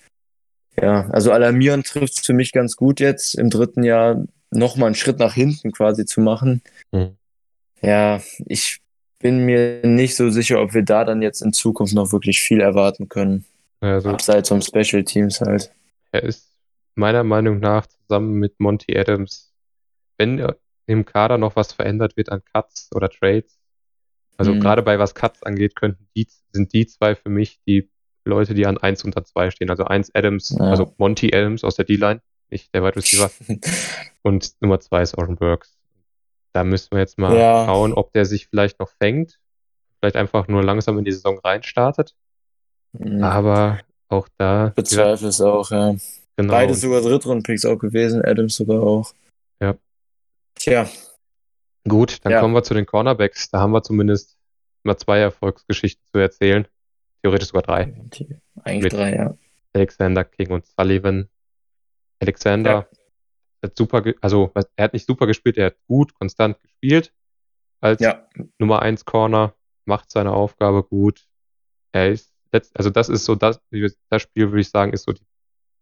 ja, also alarmierend trifft es für mich ganz gut jetzt, im dritten Jahr nochmal einen Schritt nach hinten quasi zu machen. Mhm. Ja, ich bin mir nicht so sicher, ob wir da dann jetzt in Zukunft noch wirklich viel erwarten können. Also Abseits vom Special Teams halt. er ist meiner Meinung nach zusammen mit Monty Adams, wenn im Kader noch was verändert wird an Cuts oder Trades, also Mhm. gerade bei was Cuts angeht, könnten die, sind die zwei für mich die Leute, die an 1 unter 2 stehen. Also 1 Adams, Ja. also Monty Adams aus der D-Line, nicht der Wide Receiver, *laughs* und Nummer 2 ist Oren Burks. Da müssen wir jetzt mal Ja. schauen, ob der sich vielleicht noch fängt, vielleicht einfach nur langsam in die Saison reinstartet, Mhm. aber auch da, Bezweifle es auch, ja. genau. Beides sogar Drittrunden-Picks auch gewesen, Adams sogar auch. Ja. Tja, Gut, dann Ja. kommen wir zu den Cornerbacks. Da haben wir zumindest mal zwei Erfolgsgeschichten zu erzählen. Theoretisch sogar drei. eigentlich Mit- drei, ja. Alexander King und Sullivan. Alexander hat super, also er hat nicht super gespielt, er hat gut, konstant gespielt. Als Ja, Nummer 1 Corner, macht seine Aufgabe gut. Er ist, also das ist so das, das Spiel, würde ich sagen, ist so die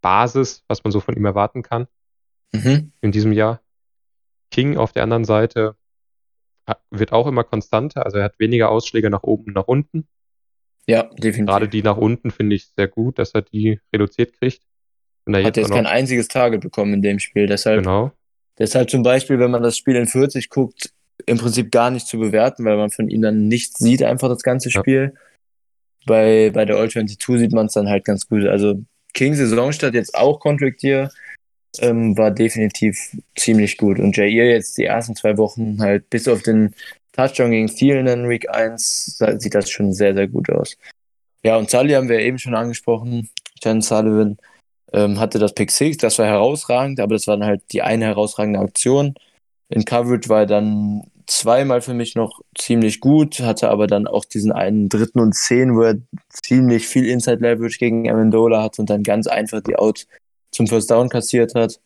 Basis, was man so von ihm erwarten kann mhm. in diesem Jahr. King auf der anderen Seite hat- wird auch immer konstanter, also er hat weniger Ausschläge nach oben und nach unten. ja, definitiv. Gerade die nach unten finde ich sehr gut, dass er die reduziert kriegt. Wenn er Hat jetzt auch kein einziges Target bekommen in dem Spiel. Deshalb, genau, deshalb zum Beispiel, wenn man das Spiel in 40 guckt, im Prinzip gar nicht zu bewerten, weil man von ihm dann nichts sieht, einfach das ganze Ja. Bei, bei der All 22 sieht man es dann halt ganz gut. Also King Saisonstart jetzt auch Contract Year ähm, war definitiv ziemlich gut. Und Jair jetzt die ersten zwei Wochen halt bis auf den Touchdown gegen Thielen in Week 1 sa- sieht das schon sehr, sehr gut aus. Ja, und Sully haben wir eben schon angesprochen. Jan Sullivan ähm, hatte das Pick 6, das war herausragend, aber das war dann halt die eine herausragende Aktion. In Coverage war er dann zweimal für mich noch ziemlich gut, hatte aber dann auch diesen einen dritten und zehn, wo er ziemlich viel Inside Leverage gegen Amendola hat und dann ganz einfach die Out zum First Down kassiert hat.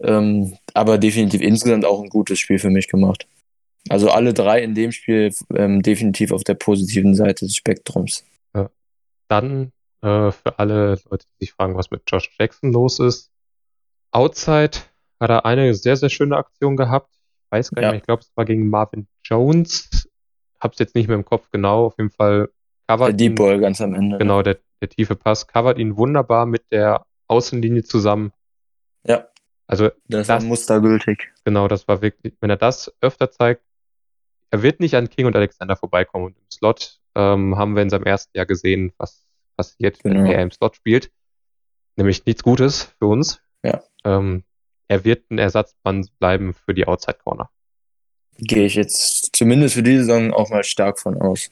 Ähm, aber definitiv insgesamt auch ein gutes Spiel für mich gemacht. Also alle drei in dem Spiel ähm, definitiv auf der positiven Seite des Spektrums. Dann äh, für alle Leute, die sich fragen, was mit Josh Jackson los ist. Outside hat er eine sehr, sehr schöne Aktion gehabt. Ich weiß gar nicht Ja. mehr, ich glaube, es war gegen Marvin Jones. Hab's jetzt nicht mehr im Kopf genau. Auf jeden Fall Der covert Deep ihn, Ball ganz am Ende. genau, der, der tiefe Pass, covert ihn wunderbar mit der Außenlinie zusammen. Ja, Also das war Das- mustergültig. Genau, das war wirklich, wenn er das öfter zeigt, er wird nicht an King und Alexander vorbeikommen. Und im Slot ähm, haben wir in seinem ersten Jahr gesehen, was passiert, wenn Genau. er im Slot spielt. Nämlich nichts Gutes für uns. Ja. Ähm, er wird ein Ersatzmann bleiben für die Outside Corner. Gehe ich jetzt zumindest für diese Saison auch mal stark von aus.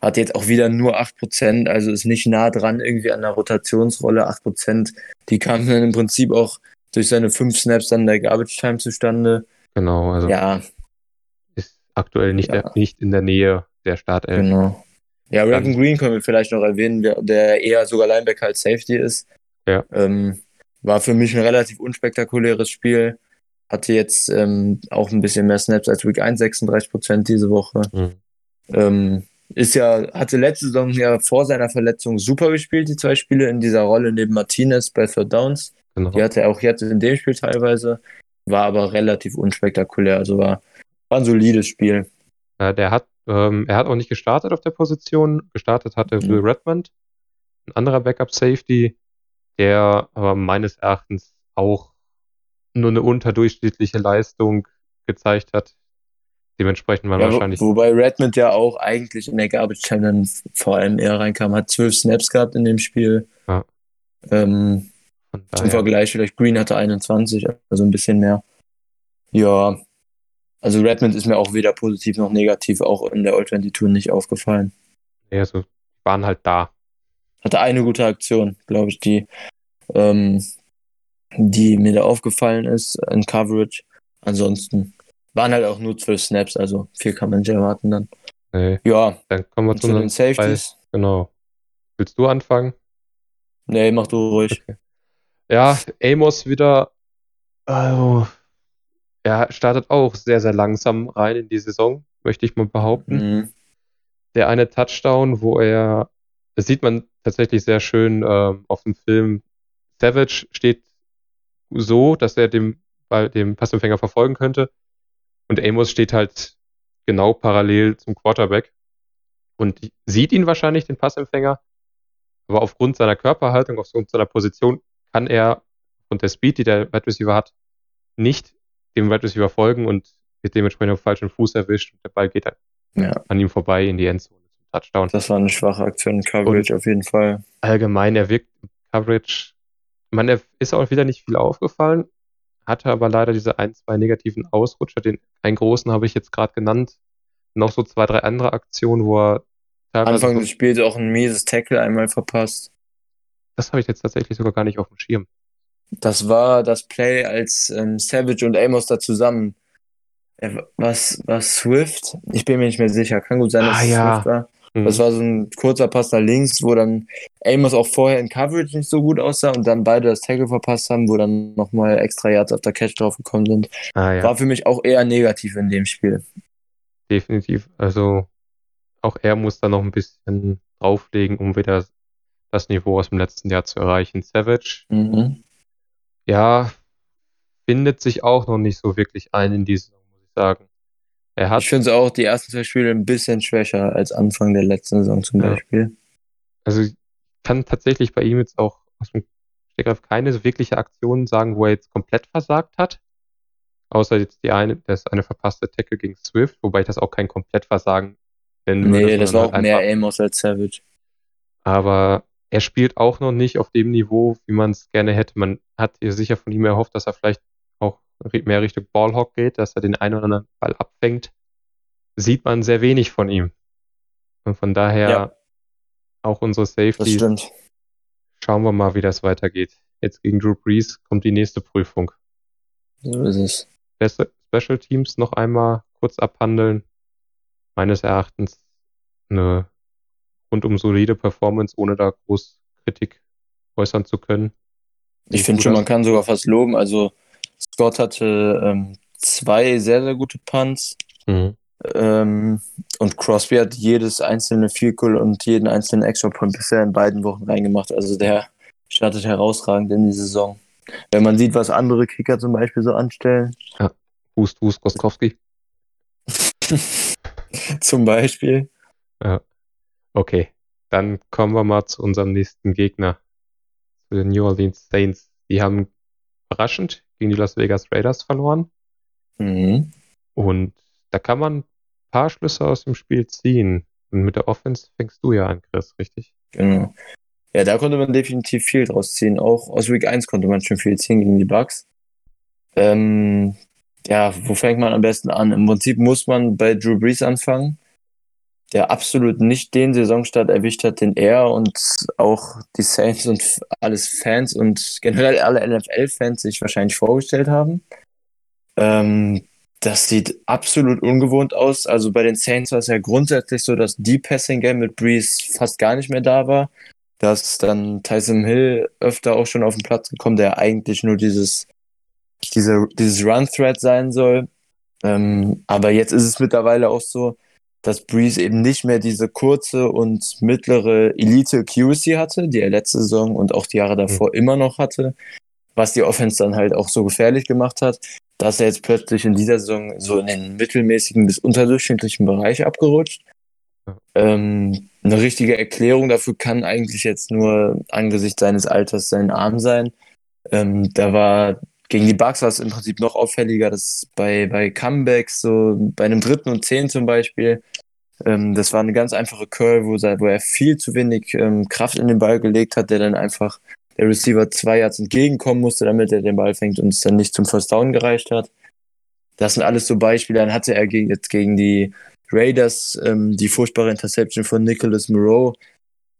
Hat jetzt auch wieder nur 8%, also ist nicht nah dran irgendwie an der Rotationsrolle. 8%, die kamen dann im Prinzip auch durch seine 5 Snaps dann der Garbage Time zustande. Genau, also Ja, ist aktuell nicht, Ja. der, nicht in der Nähe der Startelf. genau. Ja, Regan Green können wir vielleicht noch erwähnen, der, der eher sogar Linebacker als Safety ist. Ja. Ähm, war für mich ein relativ unspektakuläres Spiel. Hatte jetzt ähm, auch ein bisschen mehr Snaps als Week 1, 36% diese Woche. Mhm. Ähm, ist ja, hatte letzte Saison ja vor seiner Verletzung super gespielt, die zwei Spiele in dieser Rolle neben Martinez bei Third Downs. Genau. Die hatte er auch jetzt in dem Spiel teilweise, war aber relativ unspektakulär. Also war, war ein solides Spiel. Ja, der hat, ähm, er hat auch nicht gestartet auf der Position. Gestartet hatte Mhm. Will Redmond, ein anderer Backup Safety, der aber meines Erachtens auch nur eine unterdurchschnittliche Leistung gezeigt hat. Dementsprechend war Ja, wahrscheinlich wobei Redmond ja auch eigentlich in der Garbage Time dann vor allem eher reinkam, hat zwölf Snaps gehabt in dem Spiel. Ja. Ähm, Zum Vergleich, vielleicht Green hatte 21, also ein bisschen mehr. Ja, also Redmond ist mir auch weder positiv noch negativ auch in der All-22 nicht aufgefallen. ja, so, waren halt da. Hatte eine gute Aktion, glaube ich, die, ähm, die mir da aufgefallen ist in Coverage. Ansonsten waren halt auch nur zwölf Snaps, also viel kann man nicht erwarten dann. Nee, Ja, dann kommen wir zu den Safeties. Genau. Willst du anfangen? Nee, mach du ruhig. Ja, Amos wieder, also, er startet auch sehr, sehr langsam rein in die Saison, möchte ich mal behaupten. Mhm. Der eine Touchdown, wo er, das sieht man tatsächlich sehr schön ähm, auf dem Film. Savage steht so, dass er dem, bei dem Passempfänger verfolgen könnte. Und Amos steht halt genau parallel zum Quarterback und sieht ihn wahrscheinlich, den Passempfänger. Aber aufgrund seiner Körperhaltung, aufgrund seiner Position, kann er und der Speed, die der Wide Receiver hat, nicht dem Wide Receiver folgen und wird dementsprechend auf falschen Fuß erwischt und der Ball geht halt Ja, an ihm vorbei in die Endzone Touchdown. das war eine schwache Aktion in Coverage auf jeden Fall. Allgemein, er wirkt Coverage, man, er ist auch wieder nicht viel aufgefallen, hatte aber leider diese ein, zwei negativen Ausrutscher. Den einen großen habe ich jetzt gerade genannt. Noch so zwei, drei andere Aktionen, wo er. Anfang des Spiels auch ein mieses Tackle einmal verpasst. das habe ich jetzt tatsächlich sogar gar nicht auf dem Schirm. Das war das Play, als ähm, Savage und Amos da zusammen. Was, was Swift? Ich bin mir nicht mehr sicher. Kann gut sein, dass Ah, es ja. Swift war. Mhm. Das war so ein kurzer Pass nach links, wo dann Amos auch vorher in Coverage nicht so gut aussah und dann beide das Tackle verpasst haben, wo dann nochmal extra Yards auf der Catch draufgekommen sind. ah, ja. War für mich auch eher negativ in dem Spiel. definitiv. Also auch er muss da noch ein bisschen drauflegen, um wieder das Niveau aus dem letzten Jahr zu erreichen. Savage, Mhm. ja, findet sich auch noch nicht so wirklich ein in die Saison, muss ich sagen. Er hat, Ich finde es auch die ersten zwei Spiele ein bisschen schwächer als Anfang der letzten Saison zum Ja. Beispiel. also ich kann tatsächlich bei ihm jetzt auch aus dem Stegreif keine so wirkliche Aktion sagen, wo er jetzt komplett versagt hat. Außer jetzt die eine, das eine verpasste Tackle gegen Swift, wobei ich das auch kein Komplettversagen nennen würde. Nee, das war halt auch mehr einfach- Amos als Savage. aber er spielt auch noch nicht auf dem Niveau, wie man es gerne hätte. Man hat sicher von ihm erhofft, dass er vielleicht mehr Richtung Ballhawk geht, dass er den einen oder anderen Ball abfängt. Sieht man sehr wenig von ihm. Und von daher Ja. auch unsere Das Safeties. stimmt. Schauen wir mal, wie das weitergeht. Jetzt gegen Drew Brees kommt die nächste Prüfung. So ist es. Beste Special Teams noch einmal kurz abhandeln. Meines Erachtens eine rundum solide Performance, ohne da groß Kritik äußern zu können. Ich finde schon, man kann sogar fast loben. Also Scott hatte ähm, zwei sehr, sehr gute Punts. Mhm. Ähm, und Crosby hat jedes einzelne Goal und jeden einzelnen Extra Point bisher in beiden Wochen reingemacht. Also der startet herausragend in die Saison. Wenn man sieht, was andere Kicker zum Beispiel so anstellen, Hust, Hust, Goskowski. *laughs* zum Beispiel. Okay, dann kommen wir mal zu unserem nächsten Gegner. Zu den New Orleans Saints. Die haben überraschend gegen die Las Vegas Raiders verloren. Mhm. Und da kann man ein paar Schlüsse aus dem Spiel ziehen. Und mit der Offense fängst du ja an, Chris, richtig? Genau. Ja, da konnte man definitiv viel draus ziehen. Auch aus Week 1 konnte man schon viel ziehen gegen die Bucks. Ähm, ja, wo fängt man am besten an? Im Prinzip muss man bei Drew Brees anfangen, der absolut nicht den Saisonstart erwischt hat, den er und auch die Saints und alles Fans und generell alle NFL-Fans sich wahrscheinlich vorgestellt haben. Ähm, das sieht absolut ungewohnt aus. Also bei den Saints war es ja grundsätzlich so, dass die Passing Game mit Breeze fast gar nicht mehr da war. Dass dann Tyson Hill öfter auch schon auf den Platz gekommen, der eigentlich nur dieses, diese, dieses Run-Thread sein soll. Ähm, aber jetzt ist es mittlerweile auch so, dass Breeze eben nicht mehr diese kurze und mittlere Elite Accuracy hatte, die er letzte Saison und auch die Jahre davor immer noch hatte, was die Offense dann halt auch so gefährlich gemacht hat, dass er jetzt plötzlich in dieser Saison so in den mittelmäßigen bis unterdurchschnittlichen Bereich abgerutscht. Ähm, eine richtige Erklärung dafür kann eigentlich jetzt nur angesichts seines Alters sein Arm sein. Ähm, da war gegen die Bucks war es im Prinzip noch auffälliger, dass bei, bei Comebacks, so bei einem dritten und zehn zum Beispiel, ähm, das war eine ganz einfache Curl, wo, er- wo er viel zu wenig ähm, Kraft in den Ball gelegt hat, der dann einfach der Receiver zwei Yards entgegenkommen musste, damit er den Ball fängt und es dann nicht zum First Down gereicht hat. Das sind alles so Beispiele. Dann hatte er gegen, jetzt gegen die Raiders ähm, die furchtbare Interception von Nicholas Moreau,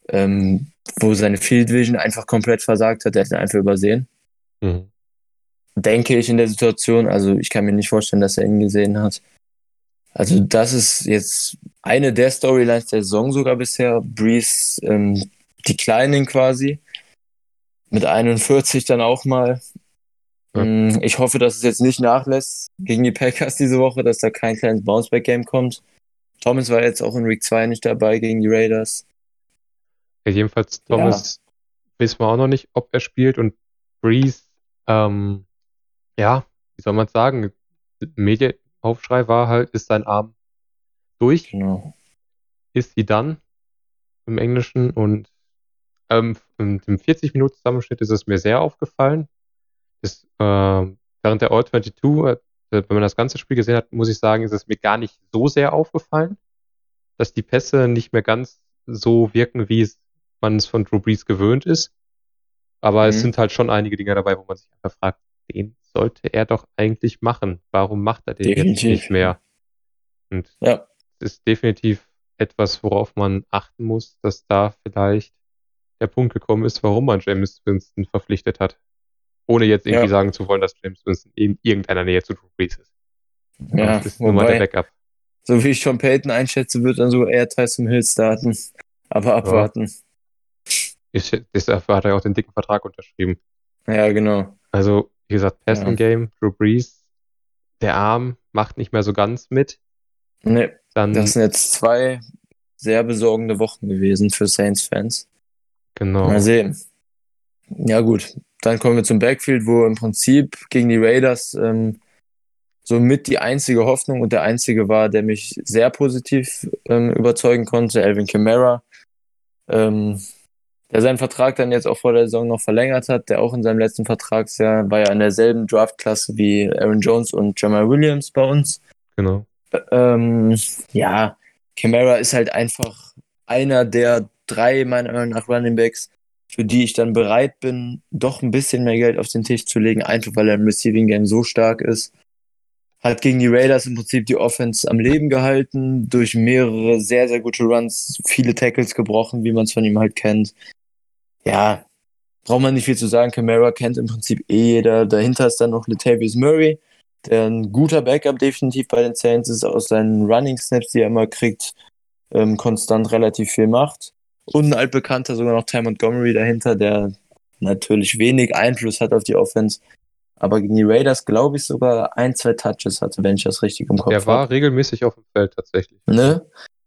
ähm, wo seine Field Vision einfach komplett versagt hat. Der hat ihn einfach übersehen Mhm. Denke ich in der Situation. Also ich kann mir nicht vorstellen, dass er ihn gesehen hat. Also das ist jetzt eine der Storylines der Saison sogar bisher. Breeze ähm, Declining quasi. Mit 41 dann auch mal. Ja. Mm, Ich hoffe, dass es jetzt nicht nachlässt gegen die Packers diese Woche, dass da kein kleines Bounceback-Game kommt. Thomas war jetzt auch in Week 2 nicht dabei gegen die Raiders. Ja, jedenfalls Thomas wissen wir auch noch nicht, ob er spielt und Breeze, ähm, ja, wie soll man es sagen? Medienaufschrei war halt, ist sein Arm durch, Genau. ist sie dann im Englischen und ähm, im, im 40-Minuten-Zusammenschnitt ist es mir sehr aufgefallen. Das, ähm, während der All-22, äh, wenn man das ganze Spiel gesehen hat, muss ich sagen, ist es mir gar nicht so sehr aufgefallen, dass die Pässe nicht mehr ganz so wirken, wie es, man es von Drew Brees gewöhnt ist. Aber es Mhm. sind halt schon einige Dinge dabei, wo man sich einfach fragt, den sollte er doch eigentlich machen. Warum macht er den jetzt Definitiv. nicht mehr? Und Ja. es ist definitiv etwas, worauf man achten muss, dass da vielleicht der Punkt gekommen ist, warum man James Winston verpflichtet hat. Ohne jetzt irgendwie Ja. sagen zu wollen, dass James Winston in irgendeiner Nähe zu Drew Brees ist. Ja, das ist nun mal der wobei, Backup. so wie ich Sean Payton einschätze, wird dann so eher Tyson Hill starten. Aber abwarten. Ich, dafür hat er auch den dicken Vertrag unterschrieben. Ja, genau. Also, wie gesagt, Passing Ja. Game, Drew Brees, der Arm macht nicht mehr so ganz mit. Nee, Dann, das sind jetzt zwei sehr besorgende Wochen gewesen für Saints-Fans. genau. Mal sehen. Ja, gut. Dann kommen wir zum Backfield, wo im Prinzip gegen die Raiders ähm, somit die einzige Hoffnung und der einzige war, der mich sehr positiv ähm, überzeugen konnte, Alvin Kamara. Ähm, der seinen Vertrag dann jetzt auch vor der Saison noch verlängert hat, der auch in seinem letzten Vertragsjahr war ja in derselben Draftklasse wie Aaron Jones und Jamal Williams bei uns. genau. Ähm, ja, Camara ist halt einfach einer der drei, meiner Meinung nach, Running Backs, für die ich dann bereit bin, doch ein bisschen mehr Geld auf den Tisch zu legen, einfach weil er im Receiving Game so stark ist. Hat gegen die Raiders im Prinzip die Offense am Leben gehalten, durch mehrere sehr, sehr gute Runs, viele Tackles gebrochen, wie man es von ihm halt kennt. Ja, braucht man nicht viel zu sagen. Camara kennt im Prinzip eh jeder. Dahinter ist dann noch Latavius Murray, der ein guter Backup definitiv bei den Saints ist, aus seinen Running Snaps, die er immer kriegt, ähm, konstant relativ viel macht. Und ein altbekannter, sogar noch Ty Montgomery dahinter, der natürlich wenig Einfluss hat auf die Offense, aber gegen die Raiders, glaube ich, sogar ein, zwei Touches hatte, wenn ich das richtig im Kopf Der war habe. regelmäßig auf dem Feld tatsächlich. Ne?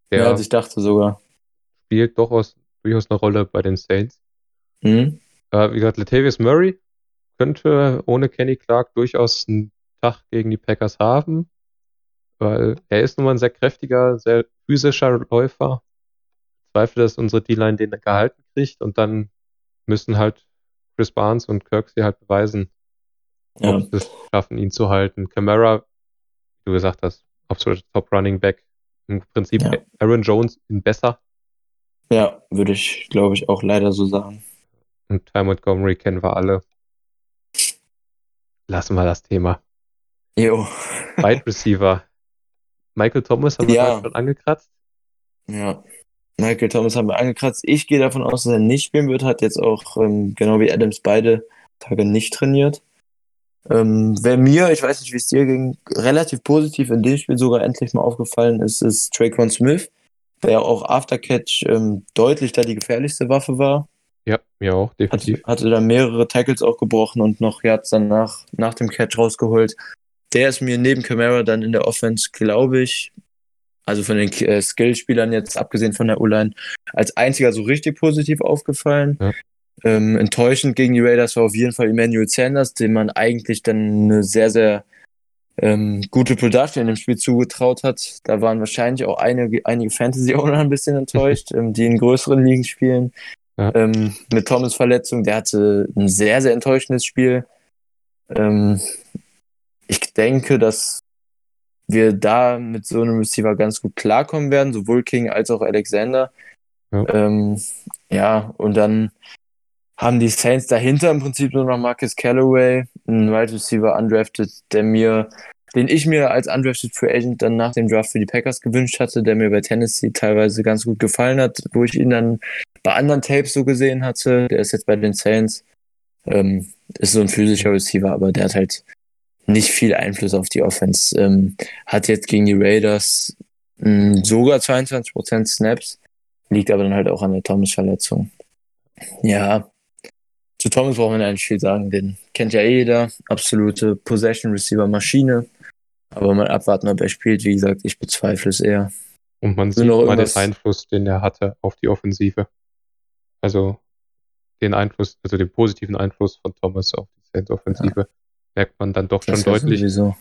Der Ja, also ich dachte sogar. spielt durchaus, durchaus eine Rolle bei den Saints. Hm? Äh, wie gesagt, Latavius Murray könnte ohne Kenny Clark durchaus einen Tag gegen die Packers haben, weil er ist nun mal ein sehr kräftiger, sehr physischer Läufer. Ich Zweifle, dass unsere D-Line den gehalten kriegt und dann müssen halt Chris Barnes und Kirksey halt beweisen, Ja. ob sie es schaffen, ihn zu halten. Camara, wie du gesagt hast, absoluter Top Running Back. Im Prinzip Ja. Aaron Jones ihn besser ja, würde ich, glaube ich, auch leider so sagen. Und Ty Montgomery kennen wir alle. Lassen wir das Thema. Jo. Wide Receiver. Michael Thomas haben wir Ja. schon angekratzt. Ja. Michael Thomas haben wir angekratzt. Ich gehe davon aus, dass er nicht spielen wird. Hat jetzt auch, ähm, genau wie Adams, beide Tage nicht trainiert. Ähm, wer mir, ich weiß nicht, wie es dir ging, relativ positiv in dem Spiel sogar endlich mal aufgefallen ist, ist Traquan Smith, der auch Aftercatch ähm, deutlich da die gefährlichste Waffe war. Ja, mir auch, Hat, definitiv. hatte da mehrere Tackles auch gebrochen und noch Yards danach nach dem Catch rausgeholt. Der ist mir neben Camara dann in der Offense, glaube ich, also von den äh, Skillspielern jetzt, abgesehen von der O-Line, als einziger so richtig positiv aufgefallen. Ja. Ähm, enttäuschend gegen die Raiders war auf jeden Fall Emmanuel Sanders, dem man eigentlich dann eine sehr, sehr ähm, gute Production in dem Spiel zugetraut hat. Da waren wahrscheinlich auch einige, einige Fantasy-Owner ein bisschen *laughs* enttäuscht, ähm, die in größeren Ligen spielen. Ja. Ähm, mit Thomas Verletzung, der hatte ein sehr, sehr enttäuschendes Spiel. Ähm, ich denke, dass wir da mit so einem Receiver ganz gut klarkommen werden, sowohl King als auch Alexander. Ja. Ähm, ja, und dann haben die Saints dahinter im Prinzip nur noch Marcus Callaway, ein Wide Receiver undrafted, der mir, den ich mir als undrafted Free Agent dann nach dem Draft für die Packers gewünscht hatte, der mir bei Tennessee teilweise ganz gut gefallen hat, wo ich ihn dann bei anderen Tapes so gesehen hatte. Der ist jetzt bei den Saints. Ähm, ist so ein physischer Receiver, aber der hat halt nicht viel Einfluss auf die Offense. Ähm, hat jetzt gegen die Raiders mh, sogar 22% Snaps, liegt aber dann halt auch an der Thomas-Verletzung. Ja, zu Thomas braucht man nicht viel sagen, den kennt ja eh jeder. Absolute Possession-Receiver-Maschine. Aber mal abwarten, ob er spielt. Wie gesagt, ich bezweifle es eher. Und man sieht noch mal den Einfluss, den er hatte auf die Offensive. Also den Einfluss, also den positiven Einfluss von Thomas auf die Saints-Offensive merkt man dann doch schon Das war deutlich. Sowieso.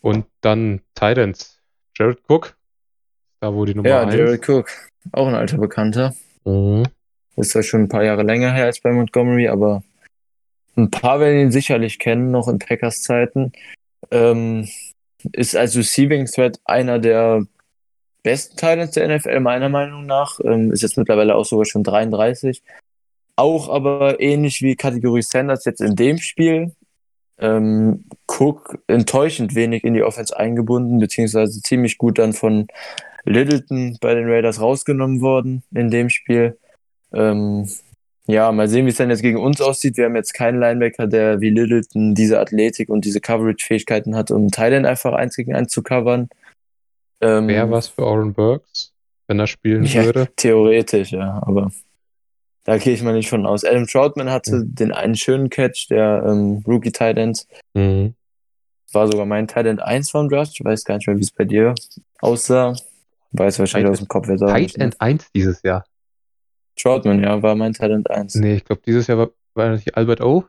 Und dann Titans. Jared Cook, da wo die Nummer Ja, 1. Jared Cook, auch ein alter Bekannter. Mhm. Ist zwar schon ein paar Jahre länger her als bei Montgomery, aber ein paar werden ihn sicherlich kennen, noch in Packers Zeiten. Ähm, ist als Receiving Threat einer der besten Titans der NFL, meiner Meinung nach. Ähm, ist jetzt mittlerweile auch sogar schon 33. Auch aber ähnlich wie Kategorie Sanders jetzt in dem Spiel. Ähm, Cook enttäuschend wenig in die Offense eingebunden, beziehungsweise ziemlich gut dann von Littleton bei den Raiders rausgenommen worden in dem Spiel. Ähm, Ja, mal sehen, wie es dann jetzt gegen uns aussieht. Wir haben jetzt keinen Linebacker, der wie Littleton diese Athletik und diese Coverage-Fähigkeiten hat, um Thailand einfach eins gegen eins zu covern. Ähm, Wäre was für Oren Burks, wenn er spielen ja, würde? Theoretisch, ja, aber da gehe ich mal nicht von aus. Adam Troutman hatte mhm. den einen schönen Catch, der ähm, Rookie Tight Mhm. War sogar mein Tight 1 vom Draft. Ich weiß gar nicht mehr, wie es bei dir aussah. Weiß wahrscheinlich Tight aus dem Kopf, wer sagt. Tight 1 dieses Jahr. Troutman, ja, war mein Talent 1. Nee, ich glaube, dieses Jahr war, war nicht Albert O.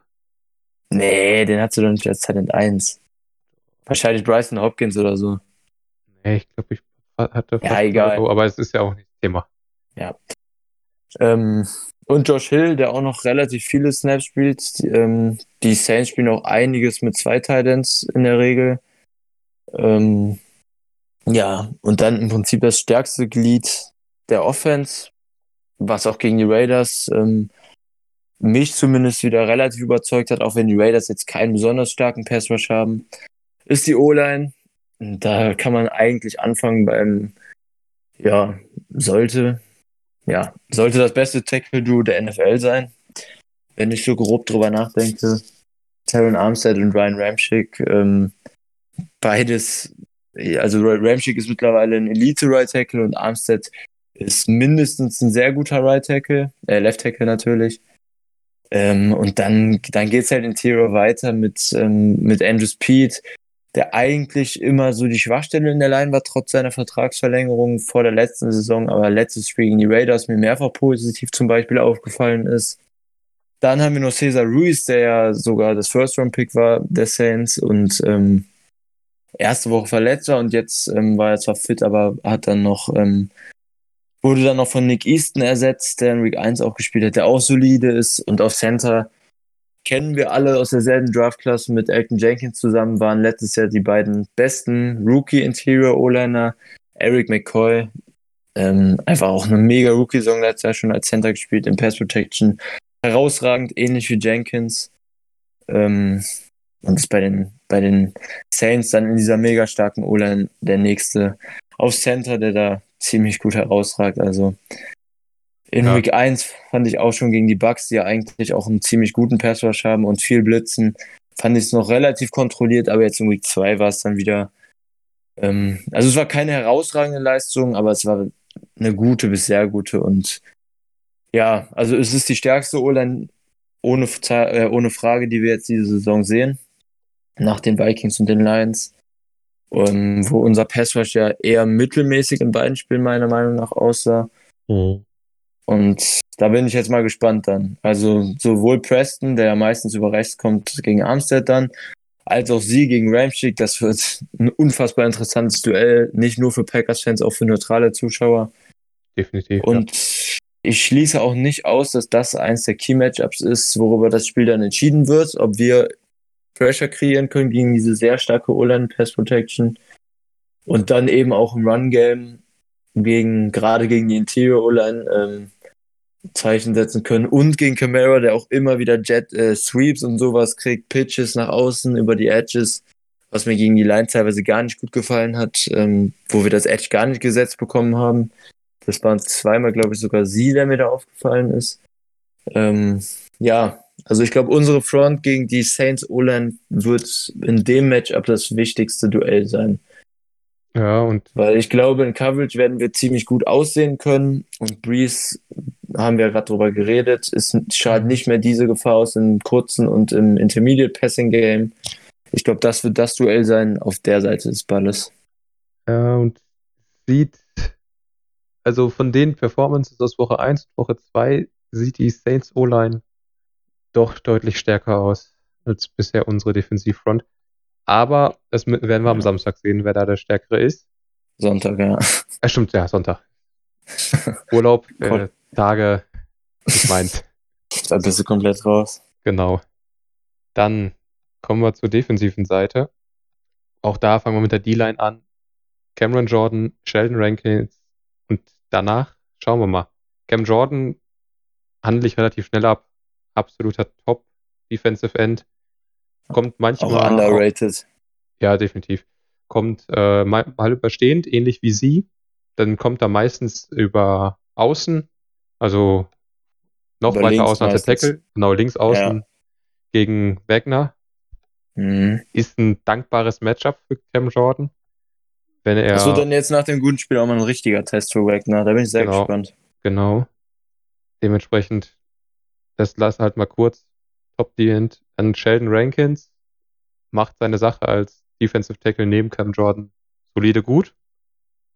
Nee, den hast du doch nicht als Talent 1. Wahrscheinlich Bryson Hopkins oder so. Nee, ich glaube, ich hatte ja, egal. O, aber es ist ja auch nicht Thema. Ja. Ähm, und Josh Hill, der auch noch relativ viele Snaps spielt. Die, ähm, die Saints spielen auch einiges mit zwei Titans in der Regel. Ähm, ja, und dann im Prinzip das stärkste Glied der Offense was auch gegen die Raiders ähm, mich zumindest wieder relativ überzeugt hat, auch wenn die Raiders jetzt keinen besonders starken Passrush haben, ist die O-Line. Da kann man eigentlich anfangen beim, ja, sollte, ja, sollte das beste Tackle-Duo der NFL sein. Wenn ich so grob drüber nachdenke. Taron Armstead und Ryan Ramchick, ähm, beides, also Ramchick ist mittlerweile ein Elite-Right Tackle und Armstead ist mindestens ein sehr guter Right Tackle, äh, Left Tackle natürlich. Ähm, und dann, dann geht es halt in Interior weiter mit, ähm, mit Andrew Speed, der eigentlich immer so die Schwachstelle in der Line war, trotz seiner Vertragsverlängerung vor der letzten Saison, aber letztes Spiel gegen die Raiders mir mehrfach positiv zum Beispiel aufgefallen ist. Dann haben wir noch Cesar Ruiz, der ja sogar das First-Round-Pick war der Saints und ähm, erste Woche verletzt war und jetzt ähm, war er zwar fit, aber hat dann noch ähm, Wurde dann noch von Nick Easton ersetzt, der in Week 1 auch gespielt hat, der auch solide ist. Und auf Center kennen wir alle aus derselben Draftklasse mit Elton Jenkins zusammen, waren letztes Jahr die beiden besten Rookie-Interior O-Liner. Eric McCoy, ähm, einfach auch eine mega Rookie-Song letztes Jahr schon als Center gespielt, in Pass Protection. Herausragend, ähnlich wie Jenkins. Ähm, und ist bei den, bei den Saints dann in dieser mega starken O-Line der nächste auf Center, der da ziemlich gut herausragt. Also in ja. Week 1 fand ich auch schon gegen die Bucks, die ja eigentlich auch einen ziemlich guten Pass Rush haben und viel blitzen, fand ich es noch relativ kontrolliert, aber jetzt in Week 2 war es dann wieder. Ähm, also es war keine herausragende Leistung, aber es war eine gute bis sehr gute und ja, also es ist die stärkste O-Line ohne, äh, ohne Frage, die wir jetzt diese Saison sehen. Nach den Vikings und den Lions. Und ähm, wo unser Passrush ja eher mittelmäßig in beiden Spielen meiner Meinung nach aussah. Mhm. Und da bin ich jetzt mal gespannt dann. Also sowohl Preston, der ja meistens über rechts kommt, gegen Armstead dann, als auch sie gegen Ramschick. Das wird ein unfassbar interessantes Duell, nicht nur für Packers-Fans, auch für neutrale Zuschauer. Definitiv. Und ja. ich schließe auch nicht aus, dass das eins der Key-Matchups ist, worüber das Spiel dann entschieden wird, ob wir Pressure kreieren können gegen diese sehr starke O-Line Pass Protection und dann eben auch im Run Game gegen gerade gegen die Interior O-Line ähm, Zeichen setzen können und gegen Camara, der auch immer wieder Jet äh, Sweeps und sowas kriegt, Pitches nach außen über die Edges, was mir gegen die Line teilweise gar nicht gut gefallen hat, ähm, wo wir das Edge gar nicht gesetzt bekommen haben. Das waren zweimal, glaube ich, sogar sie, der mir da aufgefallen ist. Ähm, ja, also ich glaube, unsere Front gegen die Saints O-Line wird in dem Matchup das wichtigste Duell sein. Ja, und. Weil ich glaube, in Coverage werden wir ziemlich gut aussehen können. Und Breeze, haben wir gerade drüber geredet, ist schadet nicht mehr diese Gefahr aus im kurzen und im Intermediate Passing Game. Ich glaube, das wird das Duell sein auf der Seite des Balles. Ja, und sieht, also von den Performances aus Woche 1 und Woche 2 sieht die Saints O-Line doch deutlich stärker aus als bisher unsere Defensivfront. Aber das werden wir am Samstag sehen, wer da der Stärkere ist. Sonntag, ja. Äh, stimmt, ja, Sonntag. *laughs* Urlaub, äh, Tage, ich meint. Da bist du komplett raus. Genau. Dann kommen wir zur defensiven Seite. Auch da fangen wir mit der D-Line an. Cameron Jordan, Sheldon Rankins und danach schauen wir mal. Cam Jordan handle ich relativ schnell ab absoluter Top Defensive End. Kommt manchmal. Auch underrated. Auch, ja, definitiv. Kommt äh, mal, überstehend, ähnlich wie sie. Dann kommt er meistens über Außen, also noch Aber weiter außen als der. Tackle. Genau, links außen gegen Wagner. Mhm. Ist ein dankbares Matchup für Cam Jordan. Wenn er. Das wird dann jetzt nach dem guten Spiel auch mal ein richtiger Test für Wagner. Da bin ich sehr Genau. gespannt. Genau. Dementsprechend, das lass halt mal kurz. Top D End. Dann Sheldon Rankins macht seine Sache als Defensive Tackle neben Cam Jordan solide gut,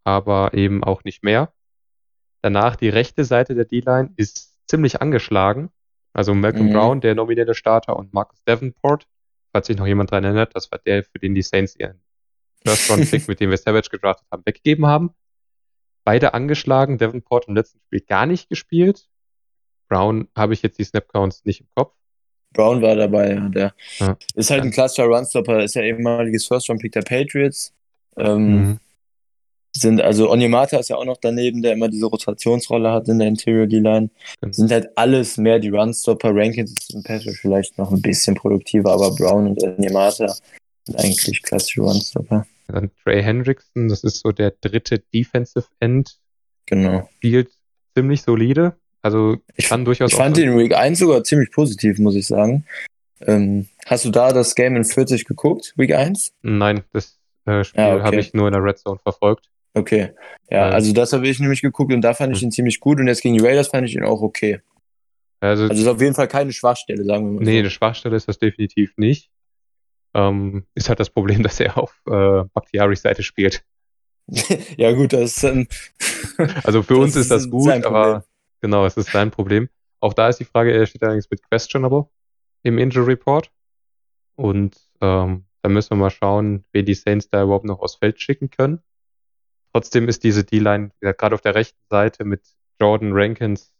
aber eben auch nicht mehr. Danach die rechte Seite der D-Line ist ziemlich angeschlagen. Also Malcolm Mhm. Brown, der nominierte Starter, und Marcus Davenport, falls sich noch jemand dran erinnert, das war der, für den die Saints ihren First-Round-Pick, *laughs* mit dem wir Savage gedraftet haben, weggegeben haben. Beide angeschlagen, Davenport im letzten Spiel gar nicht gespielt. Brown habe ich jetzt die Snap-Counts nicht im Kopf. Brown war dabei, ja. Der Ja. ist halt ein klassischer Runstopper, ist ja ehemaliges First-Round-Pick der Patriots. Ähm, Mhm. Sind, also Onyemata ist ja auch noch daneben, der immer diese Rotationsrolle hat in der Interior D-Line. Genau. Sind halt alles mehr die Runstopper. Rankins ist im Rush vielleicht noch ein bisschen produktiver, aber Brown und Onyemata sind eigentlich klassische Runstopper. Dann Trey Hendrickson, das ist so der dritte Defensive End, Genau. spielt ziemlich solide. Also Ich, kann durchaus ich fand den Week 1 sogar ziemlich positiv, muss ich sagen. Ähm, hast du da das Game in 40 geguckt, Week 1? Nein, das äh, Spiel Ja, okay. habe ich nur in der Red Zone verfolgt. Okay. Ja, Ja. also das habe ich nämlich geguckt und da fand ich Hm. ihn ziemlich gut und jetzt gegen die Raiders fand ich ihn auch okay. Also, Also ist auf jeden Fall keine Schwachstelle, sagen wir mal nee, eine Schwachstelle ist das definitiv nicht. Ähm, ist halt das Problem, *laughs* dass er auf äh, Bakhtiaris Seite spielt. so. *laughs* ja gut, das ist dann Also für *laughs* uns ist das gut, aber genau, es ist sein Problem. Auch da ist die Frage, er steht allerdings mit questionable im Injury Report. Und ähm, da müssen wir mal schauen, wen die Saints da überhaupt noch aufs Feld schicken können. Trotzdem ist diese D-Line, gerade auf der rechten Seite mit Jordan Rankins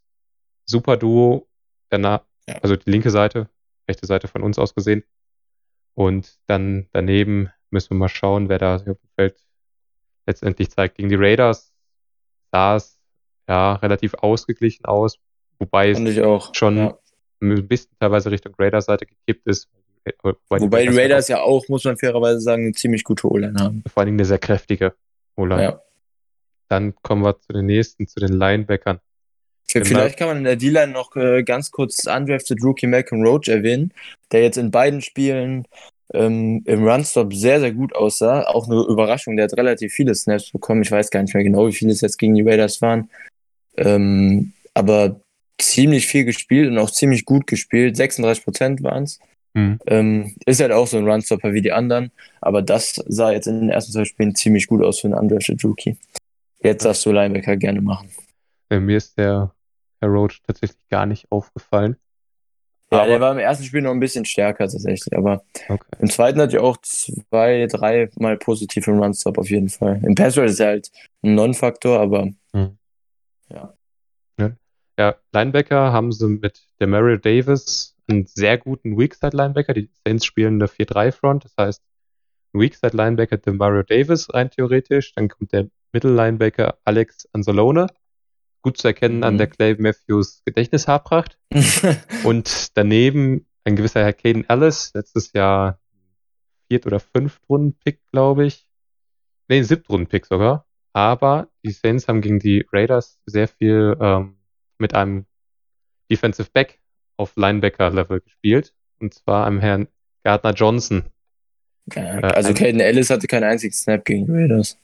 super Duo. Danach, Ja. also die linke Seite, rechte Seite von uns aus gesehen. Und dann daneben müssen wir mal schauen, wer da auf dem Feld letztendlich zeigt. Gegen die Raiders sah es ja relativ ausgeglichen aus, wobei es schon Ja. ein bisschen teilweise Richtung Raiders Seite gekippt ist. Wobei die ja Raiders ja auch, muss man fairerweise sagen, eine ziemlich gute O-Line haben. vor allen Dingen eine sehr kräftige O-Line. Ja. Dann kommen wir zu den nächsten, zu den Linebackern. V- Vielleicht kann man in der D-Line noch äh, ganz kurz undrafted Rookie Malcolm Roach erwähnen, der jetzt in beiden Spielen ähm, im Runstop sehr, sehr gut aussah. Auch eine Überraschung, der hat relativ viele Snaps bekommen. Ich weiß gar nicht mehr genau, wie viele es jetzt gegen die Raiders waren. Ähm, aber ziemlich viel gespielt und auch ziemlich gut gespielt. 36% waren es. Mhm. Ähm, ist halt auch so ein Runstopper wie die anderen, aber das sah jetzt in den ersten zwei Spielen ziemlich gut aus für einen undrafted Rookie. Jetzt darfst du Linebacker gerne machen. Äh, mir ist der Herr Roach tatsächlich gar nicht aufgefallen. Ja, Aber- der war im ersten Spiel noch ein bisschen stärker tatsächlich, aber Okay. im zweiten hat er auch zwei, drei Mal positiv im Runstop auf jeden Fall. Im Pass ist er halt ein Non-Faktor, aber Ja, Linebacker haben sie mit Demario Davis einen sehr guten Weakside-Linebacker. Die Saints spielen eine 4-3-Front, das heißt Weakside-Linebacker Demario Davis rein theoretisch. Dann kommt der Middle-Linebacker Alex Anzalone. Gut zu erkennen an Mhm. der Clay Matthews Gedächtnishaarpracht. *laughs* Und daneben ein gewisser Herr Caden Ellis, letztes Jahr Viert- oder Fünftrunden-Pick, glaube ich. Nee, Siebtrunden-Pick sogar. Aber die Saints haben gegen die Raiders sehr viel ähm, mit einem Defensive Back auf Linebacker-Level gespielt. Und zwar einem Herrn Gardner Johnson. ja, Äh, also Caden Ellis hatte keinen einzigen Snap gegen die Raiders.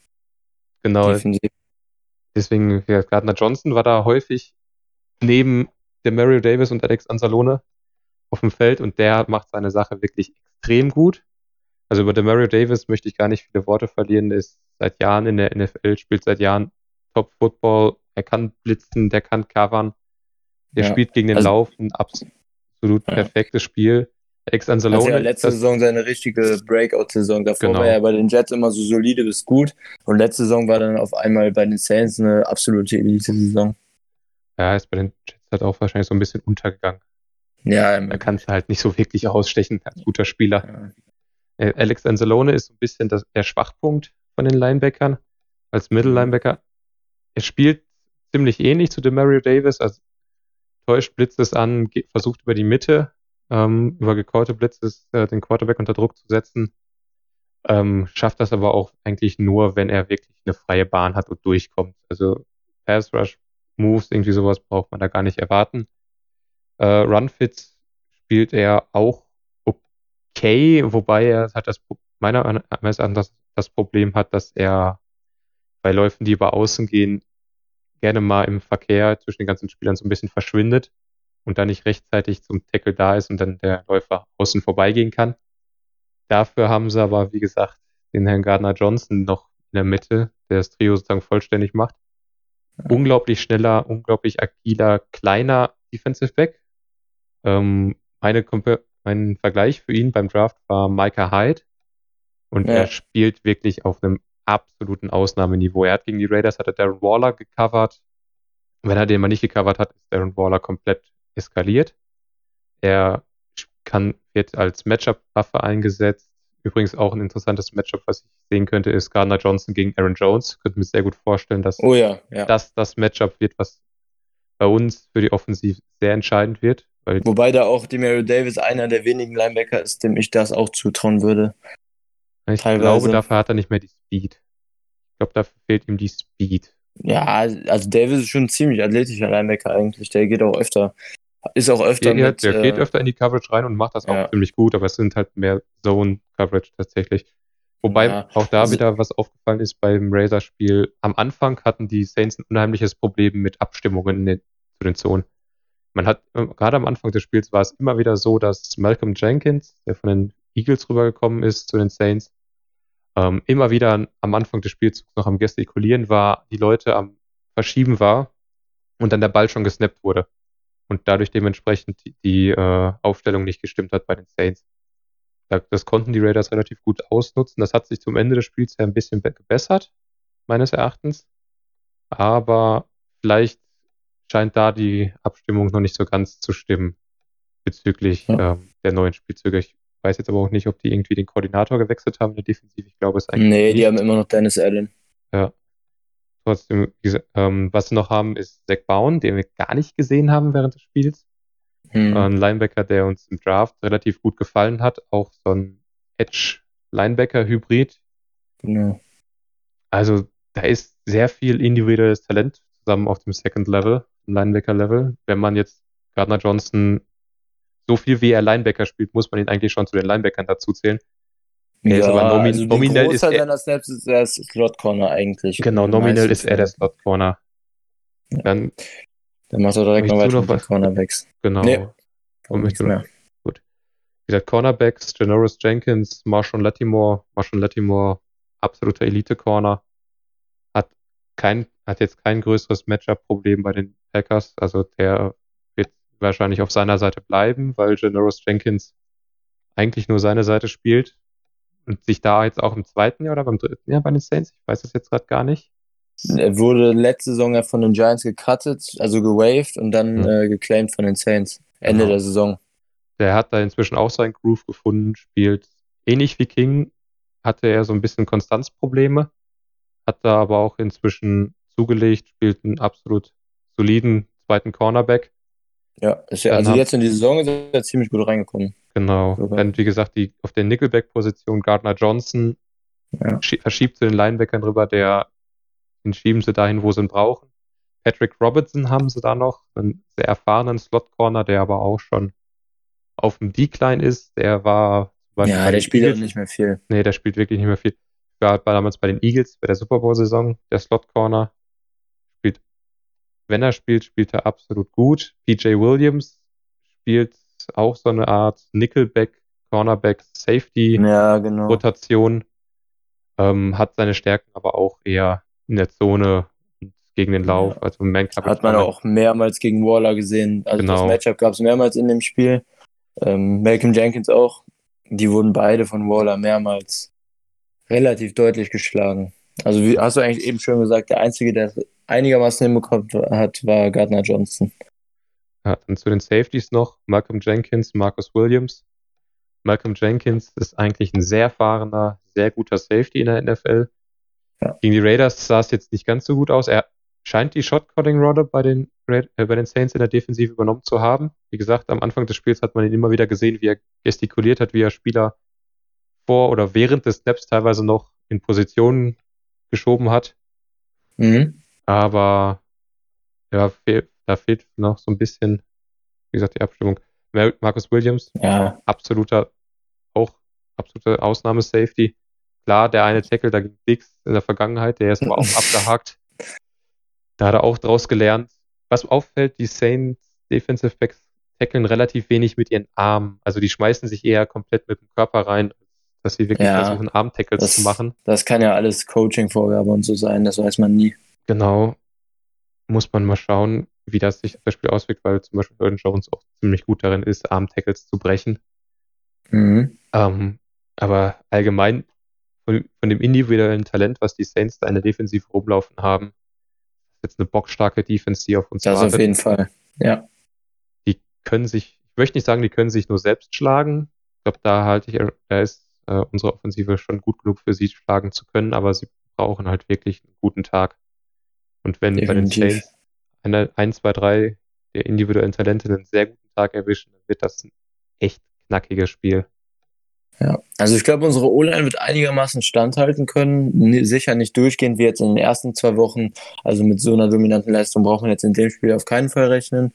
Genau, Defensiv. deswegen, ja, Gardner Johnson war da häufig neben Demario Davis und Alex Anzalone auf dem Feld und der macht seine Sache wirklich extrem gut. Also über Demario Davis möchte ich gar nicht viele Worte verlieren. Der ist seit Jahren in der NFL, spielt seit Jahren Top Football. Er kann blitzen, der kann covern. Der Ja, spielt gegen den also- Lauf ein absolut Ja. perfektes Spiel. Hatte Anzalone, ja letzte Saison seine richtige Breakout-Saison. Davor Genau. war er bei den Jets immer so solide bis gut. Und letzte Saison war dann auf einmal bei den Saints eine absolute Elite-Saison. ja, ist bei den Jets halt auch wahrscheinlich so ein bisschen untergegangen. Ja, Er kann es halt nicht so wirklich ausstechen als guter Spieler. ja. Äh, Alex Anzalone ist so ein bisschen das, der Schwachpunkt von den Linebackern als Middle Linebacker. Er spielt ziemlich ähnlich zu Demario Davis, also täuscht Blitzes an, geht, versucht über die Mitte, ähm, über gecallte Blitzes äh, den Quarterback unter Druck zu setzen. Ähm, schafft das aber auch eigentlich nur, wenn er wirklich eine freie Bahn hat und durchkommt. Also Pass Rush Moves, irgendwie sowas braucht man da gar nicht erwarten. Äh, Runfits spielt er auch okay, wobei er hat das meiner Meinung nach das, Problem hat, dass er bei Läufen, die über außen gehen, gerne mal im Verkehr zwischen den ganzen Spielern so ein bisschen verschwindet und dann nicht rechtzeitig zum Tackle da ist und dann der Läufer außen vorbeigehen kann. Dafür haben sie aber, wie gesagt, den Herrn Gardner Johnson noch in der Mitte, der das Trio sozusagen vollständig macht. Unglaublich schneller, unglaublich agiler, kleiner Defensive Back. Ähm, meine mein Vergleich für ihn beim Draft war Micah Hyde. Und ja. er spielt wirklich auf einem absoluten Ausnahmeniveau. Er hat gegen die Raiders hat er Darren Waller gecovert. Wenn er den mal nicht gecovert hat, ist Darren Waller komplett eskaliert. Er kann, wird als Matchup-Waffe eingesetzt. Übrigens auch ein interessantes Matchup, was ich sehen könnte, ist Gardner Johnson gegen Aaron Jones. Könnte mir sehr gut vorstellen, dass oh ja, ja. das das Matchup wird, was bei uns für die Offensive sehr entscheidend wird. Wobei da auch Demario Davis einer der wenigen Linebacker ist, dem ich das auch zutrauen würde. Ich Teilweise. glaube, dafür hat er nicht mehr die Speed. Ich glaube, dafür fehlt ihm die Speed. Ja, also Davis ist schon ein ziemlich athletischer Linebacker eigentlich. Der geht auch öfter. Ist auch öfter. Der, mit, der äh, geht öfter in die Coverage rein und macht das ja. auch ziemlich gut, aber es sind halt mehr Zone-Coverage tatsächlich. Wobei ja. auch da also, wieder was aufgefallen ist beim Razor-Spiel. Am Anfang hatten die Saints ein unheimliches Problem mit Abstimmungen den, zu den Zonen. Man hat, äh, gerade am Anfang des Spiels war es immer wieder so, dass Malcolm Jenkins, der von den Eagles rübergekommen ist zu den Saints, ähm, immer wieder am Anfang des Spielzugs noch am Gestikulieren war, die Leute am Verschieben war und dann der Ball schon gesnappt wurde und dadurch dementsprechend die, äh, Aufstellung nicht gestimmt hat bei den Saints. Das konnten die Raiders relativ gut ausnutzen. Das hat sich zum Ende des Spiels ja ein bisschen gebessert, meines Erachtens. Aber vielleicht scheint da die Abstimmung noch nicht so ganz zu stimmen bezüglich ja. ähm, der neuen Spielzüge. Ich weiß jetzt aber auch nicht, ob die irgendwie den Koordinator gewechselt haben in der Defensive. Ich glaube, es eigentlich. Nee, nicht. die haben immer noch Dennis Allen. Ja. Trotzdem, ähm, was sie noch haben, ist Zach Bowen, den wir gar nicht gesehen haben während des Spiels. Hm. Ein Linebacker, der uns im Draft relativ gut gefallen hat. Auch so ein Edge-Linebacker-Hybrid. Genau. Also, da ist sehr viel individuelles Talent zusammen auf dem Second Level, Linebacker-Level. Wenn man jetzt Gardner Johnson so viel wie er Linebacker spielt, muss man ihn eigentlich schon zu den Linebackern dazu zählen. Er ja, ist aber nomin also nominell ist er, Snaps ist er Slot Corner eigentlich. Genau, nominell ist er der Slot Corner. Ja. Dann, dann macht er direkt noch weiter mit Cornerbacks. Genau. Nee, Und mich mehr. Gut. Wie gesagt, Cornerbacks, Janoris Jenkins, Marshall Latimore, Marshall Latimore, absoluter Elite-Corner. Hat kein, hat jetzt kein größeres Matchup-Problem bei den Packers. Also der wahrscheinlich auf seiner Seite bleiben, weil Janoris Jenkins eigentlich nur seine Seite spielt und sich da jetzt auch im zweiten Jahr oder beim dritten Jahr bei den Saints, ich weiß das jetzt gerade gar nicht. Er wurde letzte Saison ja von den Giants gecuttet, also gewaved und dann ja. äh, geclaimed von den Saints. Ende genau. der Saison. Der hat da inzwischen auch seinen Groove gefunden, spielt ähnlich wie King, hatte er so ein bisschen Konstanzprobleme, hat da aber auch inzwischen zugelegt, spielt einen absolut soliden zweiten Cornerback. Ja, ist ja also jetzt in die Saison ist er ziemlich gut reingekommen. Genau. Sogar. Dann, wie gesagt, die, auf der Nickelback-Position Gardner Johnson ja. verschiebt zu den Linebackern rüber, der den schieben sie dahin, wo sie ihn brauchen. Patrick Robertson haben sie da noch, einen sehr erfahrenen Slot-Corner, der aber auch schon auf dem Decline ist. Der war. Ja, der spielt Eagles. nicht mehr viel. Nee, der spielt wirklich nicht mehr viel. War damals bei den Eagles, bei der Super Bowl-Saison, der Slot-Corner wenn er spielt, spielt er absolut gut. PJ Williams spielt auch so eine Art Nickelback, Cornerback, Safety ja, genau. Rotation. Ähm, hat seine Stärken aber auch eher in der Zone gegen den Lauf. Ja. Also Man hat man auch mehrmals gegen Waller gesehen. Also genau. das Matchup gab es mehrmals in dem Spiel. Ähm, Malcolm Jenkins auch. Die wurden beide von Waller mehrmals relativ deutlich geschlagen. Also wie hast du eigentlich eben schon gesagt, der Einzige, der einigermaßen hinbekommen hat, war Gardner Johnson. Ja, dann zu den Safeties noch Malcolm Jenkins, Marcus Williams. Malcolm Jenkins ist eigentlich ein sehr erfahrener, sehr guter Safety in der NFL. Ja. Gegen die Raiders sah es jetzt nicht ganz so gut aus. Er scheint die Shot-Calling-Rolle bei den, äh, bei den Saints in der Defensive übernommen zu haben. Wie gesagt, am Anfang des Spiels hat man ihn immer wieder gesehen, wie er gestikuliert hat, wie er Spieler vor oder während des Snaps teilweise noch in Positionen geschoben hat. Mhm. Aber ja, fehl, da fehlt noch so ein bisschen wie gesagt, die Abstimmung. Mar- Marcus Williams, Ja, absoluter, auch absolute Ausnahme-Safety. Klar, der eine Tackle, da ging nichts in der Vergangenheit, der ist aber auch *laughs* abgehakt. Da hat er auch draus gelernt. Was auffällt, die Saints Defensive Backs tackeln relativ wenig mit ihren Armen. Also die schmeißen sich eher komplett mit dem Körper rein, dass sie wirklich Ja, versuchen, Arm-Tackles zu machen. das kann ja alles Coaching-Vorgabe und so sein, das weiß man nie. Genau. Muss man mal schauen, wie das sich auf das Spiel auswirkt, weil zum Beispiel Jordan Jones auch ziemlich gut darin ist, Arm-Tackles zu brechen. Mhm. Ähm, aber allgemein von, von dem individuellen Talent, was die Saints da in der Defensive rumlaufen haben, ist jetzt eine bockstarke Defense, die auf uns Das wartet. auf jeden Fall. Ja, Die können sich, ich möchte nicht sagen, die können sich nur selbst schlagen. Ich glaube, da halte ich, da ist äh, unsere Offensive schon gut genug für sie schlagen zu können, aber sie brauchen halt wirklich einen guten Tag. Und wenn bei den Definitiv. Saints eine, ein, zwei, drei der individuellen Talente einen sehr guten Tag erwischen, dann wird das ein echt knackiges Spiel. Ja, also ich glaube, unsere O-Line wird einigermaßen standhalten können. Sicher nicht durchgehend wie jetzt in den ersten zwei Wochen. Also mit so einer dominanten Leistung braucht man jetzt in dem Spiel auf keinen Fall rechnen.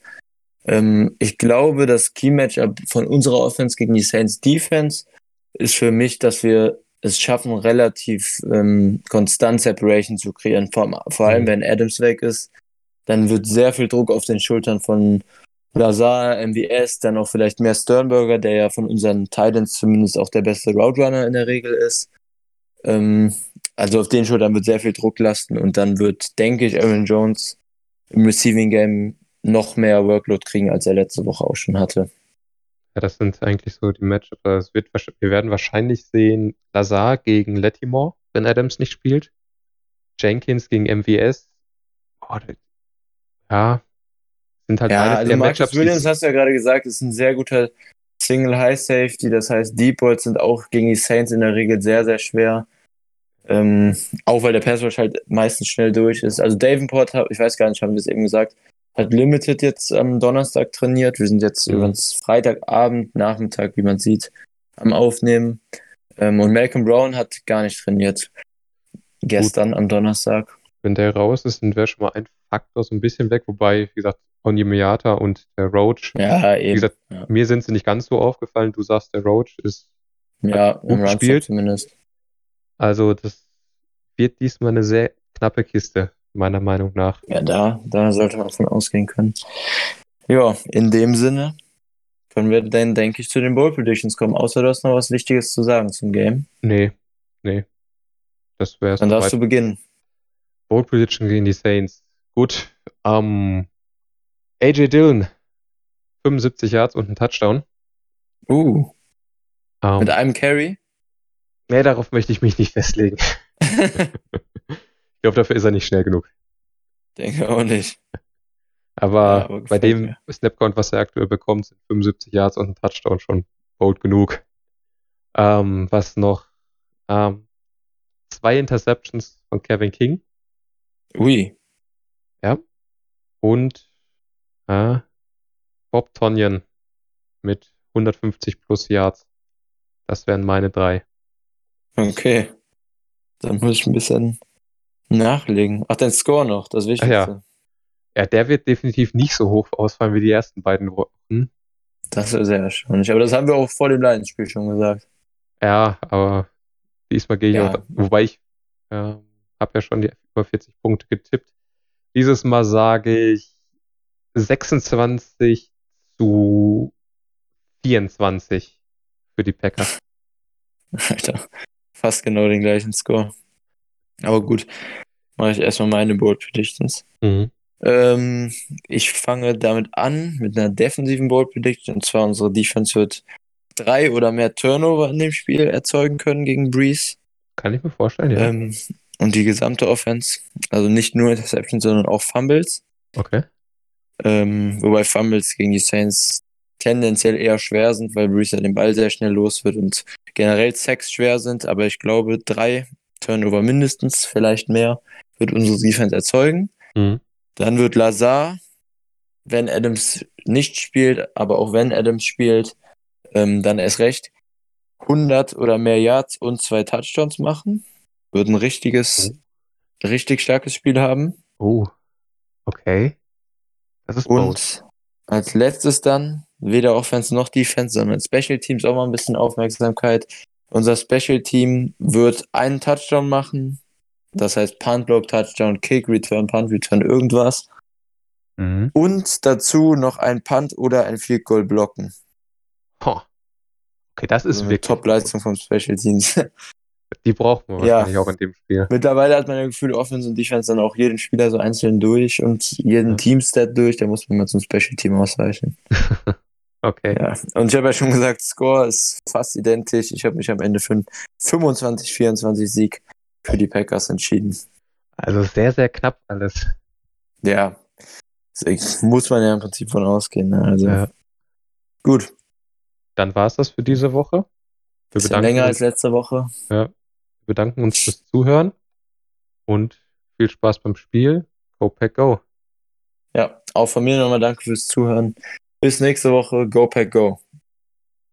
Ähm, ich glaube, das Key-Matchup von unserer Offense gegen die Saints Defense ist für mich, dass wir es schaffen, relativ ähm, konstant Separation zu kreieren. Vor, vor allem, Mhm. wenn Adams weg ist, dann wird sehr viel Druck auf den Schultern von Lazar, MVS, dann auch vielleicht mehr Sternberger, der ja von unseren Titans zumindest auch der beste Route Runner in der Regel ist. Ähm, also auf den Schultern wird sehr viel Druck lasten und dann wird, denke ich, Aaron Jones im Receiving Game noch mehr Workload kriegen, als er letzte Woche auch schon hatte. Ja, das sind eigentlich so die Matchups. Es wird, wahrsch- wir werden wahrscheinlich sehen Lazar gegen Lattimore, wenn Adams nicht spielt. Jenkins gegen MVS. Oh, das- ja, sind halt Ja, also Marcus Matchups, Williams, hast du ja gerade gesagt, ist ein sehr guter Single High Safety. Das heißt, Deep Balls sind auch gegen die Saints in der Regel sehr, sehr schwer. Ähm, auch weil der Pass Rush halt meistens schnell durch ist. Also Davenport, ich weiß gar nicht, haben wir es eben gesagt, hat Limited jetzt am Donnerstag trainiert. Wir sind jetzt Mhm. übrigens Freitagabend, Nachmittag, wie man sieht, am Aufnehmen. Ähm, und Malcolm Brown hat gar nicht trainiert. Gestern am Donnerstag. wenn der raus ist, dann wäre schon mal ein Faktor so ein bisschen weg. Wobei, wie gesagt, Onyemiata und der Roach, Ja, eben. gesagt, ja. mir sind sie nicht ganz so aufgefallen. Du sagst, der Roach ist, ja gut im gespielt. zumindest. also das wird diesmal eine sehr knappe Kiste, meiner Meinung nach. Ja, da, da sollte man von ausgehen können. Ja, in dem Sinne können wir dann, denke ich, zu den Bowl Predictions kommen. Außer du hast noch was Wichtiges zu sagen zum Game. Nee, nee. Das wäre Dann darfst du beginnen. Bold Prediction gegen die Saints. Gut. Ähm, AJ Dillon. 75 Yards und ein Touchdown. Uh, Ähm, mit einem Carry. nee, darauf möchte ich mich nicht festlegen. *laughs* *laughs* ich glaube, dafür ist er nicht schnell genug. denke auch nicht. Aber, Ja, aber bei dem mir. Snapcount, was er aktuell bekommt, sind 75 Yards und ein Touchdown schon bold genug. Ähm, was noch? Ähm, zwei Interceptions von Kevin King Ui. und äh, Bob Tonyan mit 150 plus Yards. Das wären meine drei. Okay. Dann muss ich ein bisschen nachlegen. Ach, dein Score noch, das Wichtigste. Ja, der wird definitiv nicht so hoch ausfallen wie die ersten beiden Wochen. Das ist sehr erstaunlich. Aber das haben wir auch vor dem Lions-Spiel schon gesagt. Ja, aber diesmal gehe ich Ja. auch, wobei ich äh, habe ja schon die über 40 Punkte getippt. Dieses Mal sage ich 26 zu 24 für die Packers. *laughs* Alter, fast genau den gleichen Score. Aber gut, mache ich erstmal meine Board Predictions. Mhm. Ähm, ich fange damit an, mit einer defensiven Board Prediction. Und zwar unsere Defense wird drei oder mehr Turnover in dem Spiel erzeugen können gegen Breeze. Kann ich mir vorstellen, ja. Ähm, und die gesamte Offense. Also nicht nur Interceptions, sondern auch Fumbles. Okay. Ähm, wobei Fumbles gegen die Saints tendenziell eher schwer sind, weil Breeze ja den Ball sehr schnell los wird und generell Sacks schwer sind. Aber ich glaube, drei Turnover mindestens, vielleicht mehr, wird unsere Defense erzeugen. Mhm. Dann wird Lazar, wenn Adams nicht spielt, aber auch wenn Adams spielt, ähm, dann erst recht 100 oder mehr Yards und zwei Touchdowns machen. Wird ein richtiges, richtig starkes Spiel haben. Oh, okay. Das ist bold. Und Als letztes dann, weder Offense noch Defense, sondern Special Teams auch mal ein bisschen Aufmerksamkeit. Unser Special Team wird einen Touchdown machen. Das heißt Punt Block, Touchdown, Kick, Return, Punt, Return, irgendwas. Mhm. Und dazu noch ein Punt oder ein Field Goal blocken. Ho. Okay, das ist Also wirklich. Top-Leistung vom Special Teams. *laughs* Die braucht man Ja. wahrscheinlich auch in dem Spiel. Mittlerweile hat man ja Gefühl, Offense und Defense dann auch jeden Spieler so einzeln durch und jeden Ja. Teamstat durch. Da muss man mal zum Special Team ausweichen. *laughs* Okay. Ja, und ich habe ja schon gesagt, Score ist fast identisch. Ich habe mich am Ende für einen 25-24 Sieg für die Packers entschieden. Also sehr, sehr knapp alles. Ja, das muss man ja im Prinzip von ausgehen. Ne? Also Ja. gut, Dann war es das für diese Woche. Wir bisschen bedanken, länger uns, als letzte Woche. wir bedanken uns fürs Zuhören und viel Spaß beim Spiel. Go Pack Go. Ja, auch von mir nochmal danke fürs Zuhören. Bis nächste Woche. Go Pack Go.